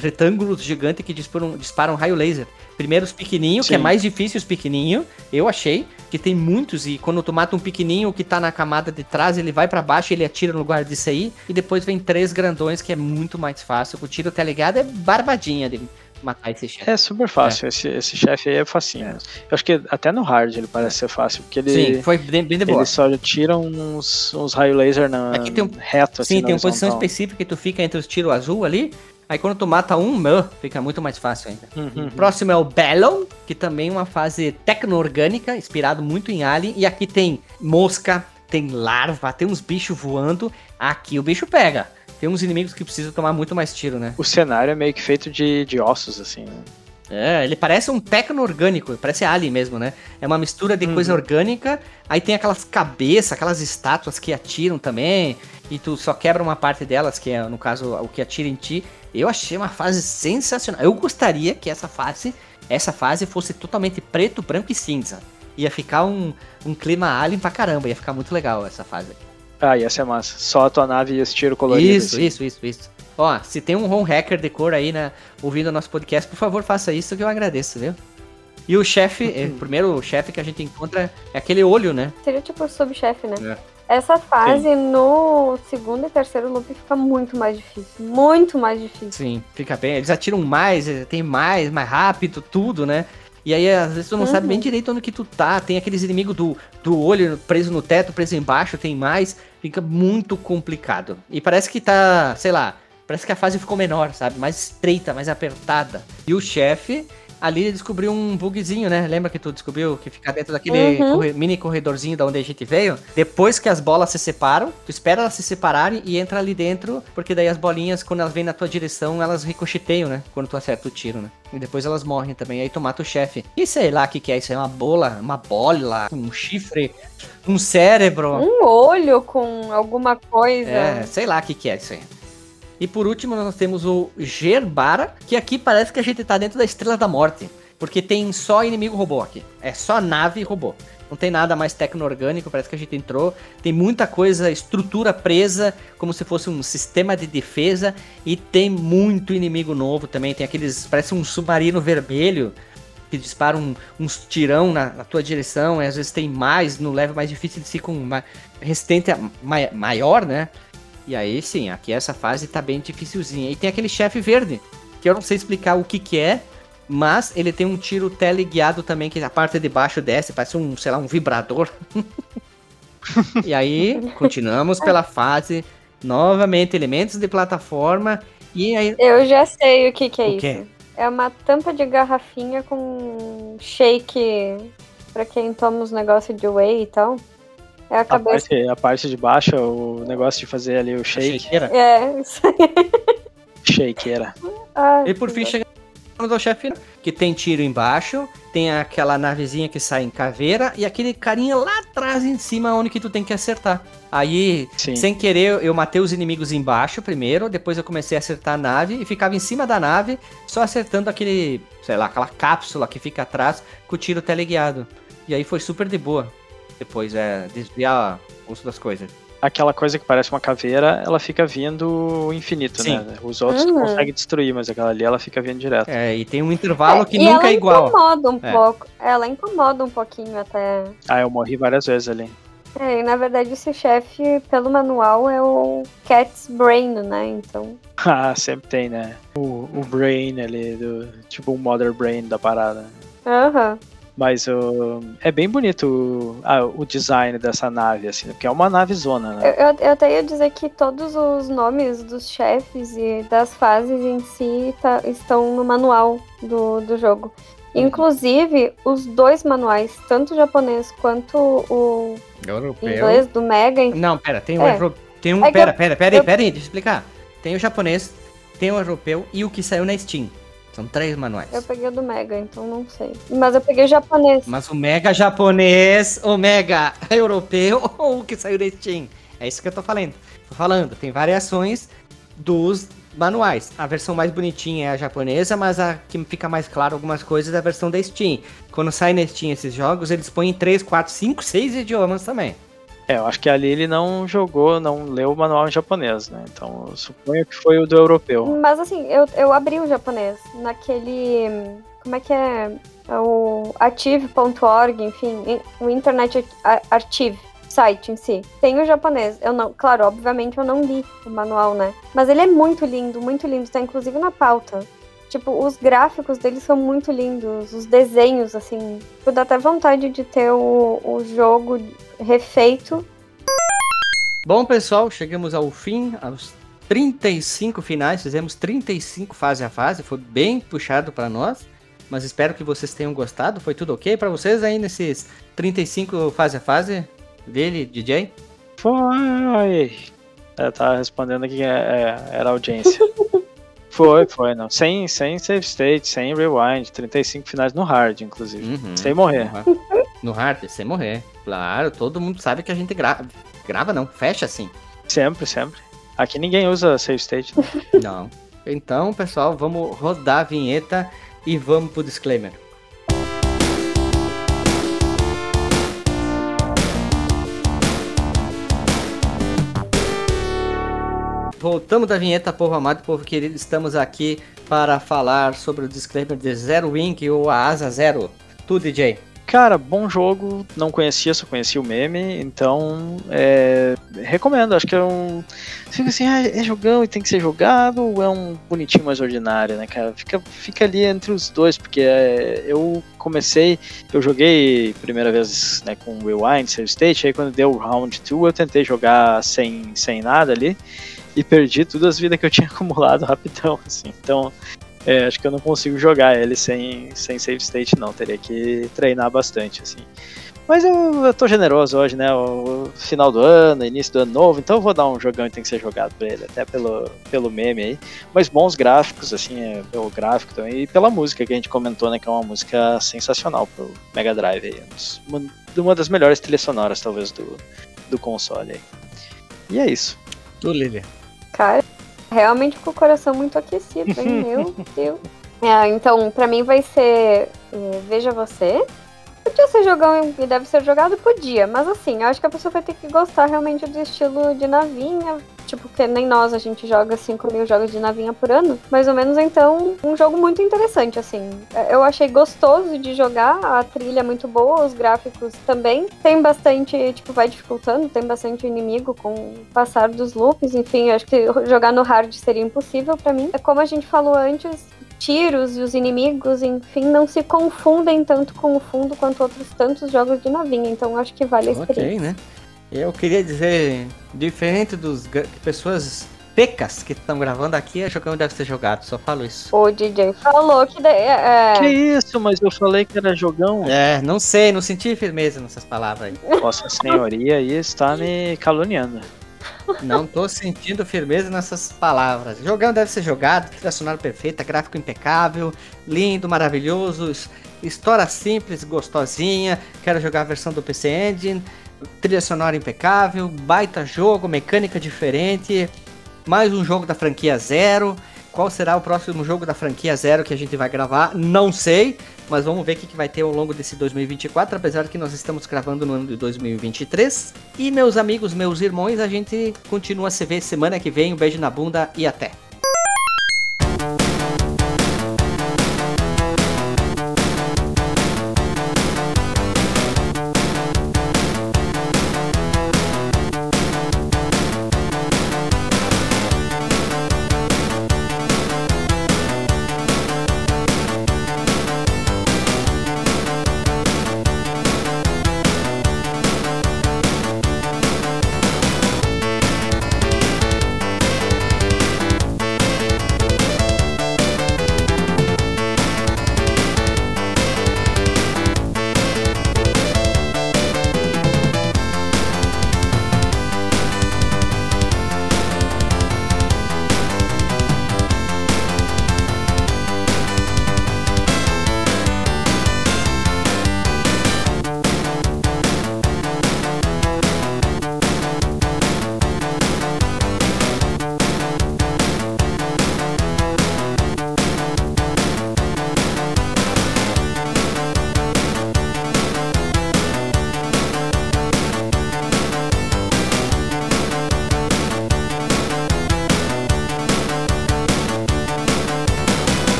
A: retângulos gigantes que disparam, disparam raio laser. Primeiro os pequenininhos, que é mais difícil os pequenininhos, eu achei, que tem muitos e quando tu mata um pequenininho que tá na camada de trás, ele vai pra baixo, ele atira no lugar de sair e depois vem três grandões que é muito mais fácil. O tiro teleligado é barbadinha de matar esse chefe.
C: É super fácil, esse, esse chefe aí é facinho. Eu acho que até no hard ele parece ser fácil, porque ele,
A: Sim, foi bem, bem de boa.
C: ele só tira uns, uns raio laser na,
A: Aqui tem um-
C: reto, assim,
A: Sim, tem uma posição específica que tu fica entre os tiros azul ali. Aí quando tu mata um, meu, fica muito mais fácil ainda.
C: Uhum.
A: O próximo é o Bellon, que também é uma fase tecno-orgânica, inspirado muito em Alien. E aqui tem mosca, tem larva, tem uns bichos voando. Aqui o bicho pega. Tem uns inimigos que precisam tomar muito mais tiro, né?
C: O cenário é meio que feito de, de ossos, assim, né?
A: É, ele parece um tecno-orgânico, parece Alien mesmo, né? É uma mistura de coisa orgânica, aí tem aquelas cabeças, aquelas estátuas que atiram também, e tu só quebra uma parte delas, que é, no caso, o que atira em ti, Eu achei uma fase sensacional. Eu gostaria que essa fase, essa fase fosse totalmente preto, branco e cinza. Ia ficar um, um clima alien pra caramba, ia ficar muito legal essa fase.
C: Ah, ia ser massa. Só a tua nave e esse tiro colorido.
A: Isso,
C: assim.
A: isso, isso, isso. Ó, se tem um home hacker de cor aí, né, ouvindo o nosso podcast, por favor, faça isso que eu agradeço, viu? E o chefe, é, o primeiro chefe que a gente encontra é aquele olho, né?
B: Seria tipo o subchefe, né?
A: É.
B: Essa fase no segundo e terceiro loop fica muito mais difícil. Muito mais difícil.
A: Sim, fica bem. Eles atiram mais, tem mais, mais rápido, tudo, né? E aí, às vezes, tu não
B: Uhum.
A: sabe bem direito onde que tu tá. Tem aqueles inimigos do, do olho preso no teto, preso embaixo, tem mais. Fica muito complicado. E parece que tá, sei lá, parece que a fase ficou menor, sabe? Mais estreita, mais apertada. E o chefe, ali ele descobriu um bugzinho, né? Lembra que tu descobriu que fica dentro daquele
B: Uhum.
A: corre- mini corredorzinho da onde a gente veio? Depois que as bolas se separam, tu espera elas se separarem e entra ali dentro, porque daí as bolinhas, quando elas vêm na tua direção, elas ricocheteiam, né? Quando tu acerta o tiro, né? E depois elas morrem também, aí tu mata o chefe. E sei lá o que, que é isso, é uma bola, uma bola, um chifre, um cérebro.
B: Um olho com alguma coisa.
A: É, sei lá o que, que é isso aí. E por último, nós temos o Gerbara, que aqui parece que a gente tá dentro da Estrela da Morte. Porque tem só inimigo robô aqui. É só nave e robô. Não tem nada mais tecno-orgânico, parece que a gente entrou. Tem muita coisa, estrutura presa, como se fosse um sistema de defesa. E tem muito inimigo novo também. Tem aqueles. Parece um submarino vermelho que dispara um, uns tirão na, na tua direção. E às vezes tem mais, no level mais difícil eles ficam ma- resistente a- mai- maior, né? E aí sim, aqui essa fase tá bem dificilzinha. E tem aquele chefe verde, que eu não sei explicar o que que é, mas ele tem um tiro teleguiado também, que a parte de baixo desce, parece um, sei lá, um vibrador. e aí, continuamos pela fase, novamente elementos de plataforma, e aí...
B: Eu já sei o que, que é
A: O
B: isso.
A: quê?
B: É uma tampa de garrafinha com shake pra quem toma os negócios de whey e tal. É a
C: A
B: cabeça.
C: parte, a parte de baixo, o negócio de fazer ali o shake.
A: shakeira.
B: É, isso aí.
C: Shake era.
B: Ai,
A: E por fim chegamos ao chefe, que tem tiro embaixo, tem aquela navezinha que sai em caveira e aquele carinha lá atrás em cima onde que tu tem que acertar. Aí,
C: Sim.
A: sem querer, eu matei os inimigos embaixo primeiro, depois eu comecei a acertar a nave e ficava em cima da nave, só acertando aquele, sei lá, aquela cápsula que fica atrás com o tiro teleguiado. E aí foi super de boa. Depois é desviar o uso das coisas.
C: Aquela coisa que parece uma caveira, ela fica vindo infinito,
A: Sim.
C: né? Os outros tu
B: Uhum.
C: consegue destruir, mas aquela ali ela fica vindo direto.
A: É, e tem um intervalo que
B: e
A: nunca
B: ela
A: é igual.
B: incomoda um
A: É.
B: pouco. Ela incomoda um pouquinho até.
C: Ah, eu morri várias vezes ali.
B: É, e na verdade esse chefe, pelo manual, é o Cat's Brain, né? Então.
C: Ah, sempre tem, né? O, o brain ali, do, tipo o mother brain da parada.
B: Aham.
C: Mas o, é bem bonito o, ah, o design dessa nave, assim, porque é uma nave zona,
B: Eu,
C: né?
B: eu, eu até ia dizer que todos os nomes dos chefes e das fases em si tá- estão no manual do, do jogo. Inclusive, os dois manuais, tanto o japonês quanto o inglês do Mega,
A: Não, pera, tem um
B: É.
A: euro- Tem um.
B: É
A: pera,
B: eu-
A: pera, pera aí,
B: eu-
A: pera aí, deixa eu explicar. Tem o japonês, tem o europeu e o que saiu na Steam. São três manuais.
B: eu peguei o do Mega, então não sei. Mas eu peguei o japonês.
A: Mas o mega japonês, o mega europeu ou o que saiu da Steam? É isso que eu tô falando. Tô falando, tem variações dos manuais. A versão mais bonitinha é a japonesa, mas a que fica mais claro algumas coisas é a versão da Steam. Quando sai na Steam esses jogos, eles põem em 3, 4, 5, 6 idiomas também.
C: É, eu acho que ali ele não jogou, não leu o manual em japonês, né? Então eu suponho que foi o do europeu.
B: Mas assim, eu, eu abri o japonês naquele. Como é que é? É O Archive.org, enfim, o Internet Ar- Archive site em si. Tem o japonês. Eu não, claro, obviamente eu não li o manual, né? Mas ele é muito lindo, muito lindo. Tá inclusive na pauta. Tipo, os gráficos dele são muito lindos, os desenhos, assim. Eu dá até vontade de ter o, o jogo refeito.
A: Bom, pessoal, chegamos ao fim, aos 35 finais, fizemos 35 fase a fase, foi bem puxado para nós, mas espero que vocês tenham gostado. Foi tudo ok para vocês aí nesses 35 fase a fase dele, DJ?
C: Foi! É, tá respondendo aqui que é- é- era audiência. foi, foi, não. Sem, sem save state, sem rewind, 35 finais no hard, inclusive.
A: Uhum.
C: Sem morrer.
A: No hard, sem morrer. Claro, todo mundo sabe que a gente grava. Grava não, fecha assim.
C: Sempre, sempre. Aqui ninguém usa save state. Né?
A: Não. Então, pessoal, vamos rodar a vinheta e vamos pro disclaimer. Voltamos da vinheta, povo amado, povo querido. Estamos aqui para falar sobre o disclaimer de Zero Wing ou a Asa Zero. Tu, DJ.
C: Cara, bom jogo, não conhecia, só conhecia o meme, então é, recomendo, acho que é um. Fica assim, ah, é jogão e tem que ser jogado, ou é um bonitinho mais ordinário, né, cara? Fica, fica ali entre os dois, porque é, eu comecei, eu joguei primeira vez né, com Rewind, Save State, aí quando deu o Round 2 eu tentei jogar sem, sem nada ali e perdi todas as vidas que eu tinha acumulado rapidão, assim. Então, é, acho que eu não consigo jogar ele sem, sem save state, não. Teria que treinar bastante, assim. Mas eu, eu tô generoso hoje, né? O final do ano, início do ano novo, então eu vou dar um jogão que tem que ser jogado pra ele, até pelo, pelo meme aí. Mas bons gráficos, assim, é, pelo gráfico também, e pela música que a gente comentou, né? Que é uma música sensacional pro Mega Drive aí. Uma, uma das melhores trilhas sonoras, talvez, do, do console aí. E é isso.
A: Tu, Lilian.
B: Cara, realmente com o coração muito aquecido, hein? Meu Deus. É, então, pra mim vai ser é, Veja Você. Podia ser jogão e deve ser jogado? Podia, mas assim, eu acho que a pessoa vai ter que gostar realmente do estilo de navinha. Tipo, que nem nós, a gente joga 5 mil jogos de navinha por ano. Mais ou menos, então, um jogo muito interessante, assim. Eu achei gostoso de jogar, a trilha é muito boa, os gráficos também. Tem bastante, tipo, vai dificultando, tem bastante inimigo com o passar dos loops. Enfim, acho que jogar no hard seria impossível para mim. É como a gente falou antes, tiros e os inimigos, enfim, não se confundem tanto com o fundo quanto outros tantos jogos de navinha. Então acho que vale a experiência.
A: Ok, né? Eu queria dizer, diferente dos pessoas pecas que estão gravando aqui, é jogão deve ser jogado, só falo isso.
B: O DJ falou que daí, é...
C: Que isso, mas eu falei que era jogão.
A: É, não sei, não senti firmeza nessas palavras aí.
C: Vossa senhoria aí está me caluniando.
A: Não tô sentindo firmeza nessas palavras. Jogão deve ser jogado, trilha sonora perfeita, gráfico impecável, lindo, maravilhoso, história simples, gostosinha. Quero jogar a versão do PC Engine, trilha sonora impecável, baita jogo, mecânica diferente. Mais um jogo da franquia Zero. Qual será o próximo jogo da franquia Zero que a gente vai gravar? Não sei, mas vamos ver o que, que vai ter ao longo desse 2024, apesar que nós estamos gravando no ano de 2023. E meus amigos, meus irmãos, a gente continua a se ver semana que vem. Um beijo na bunda e até!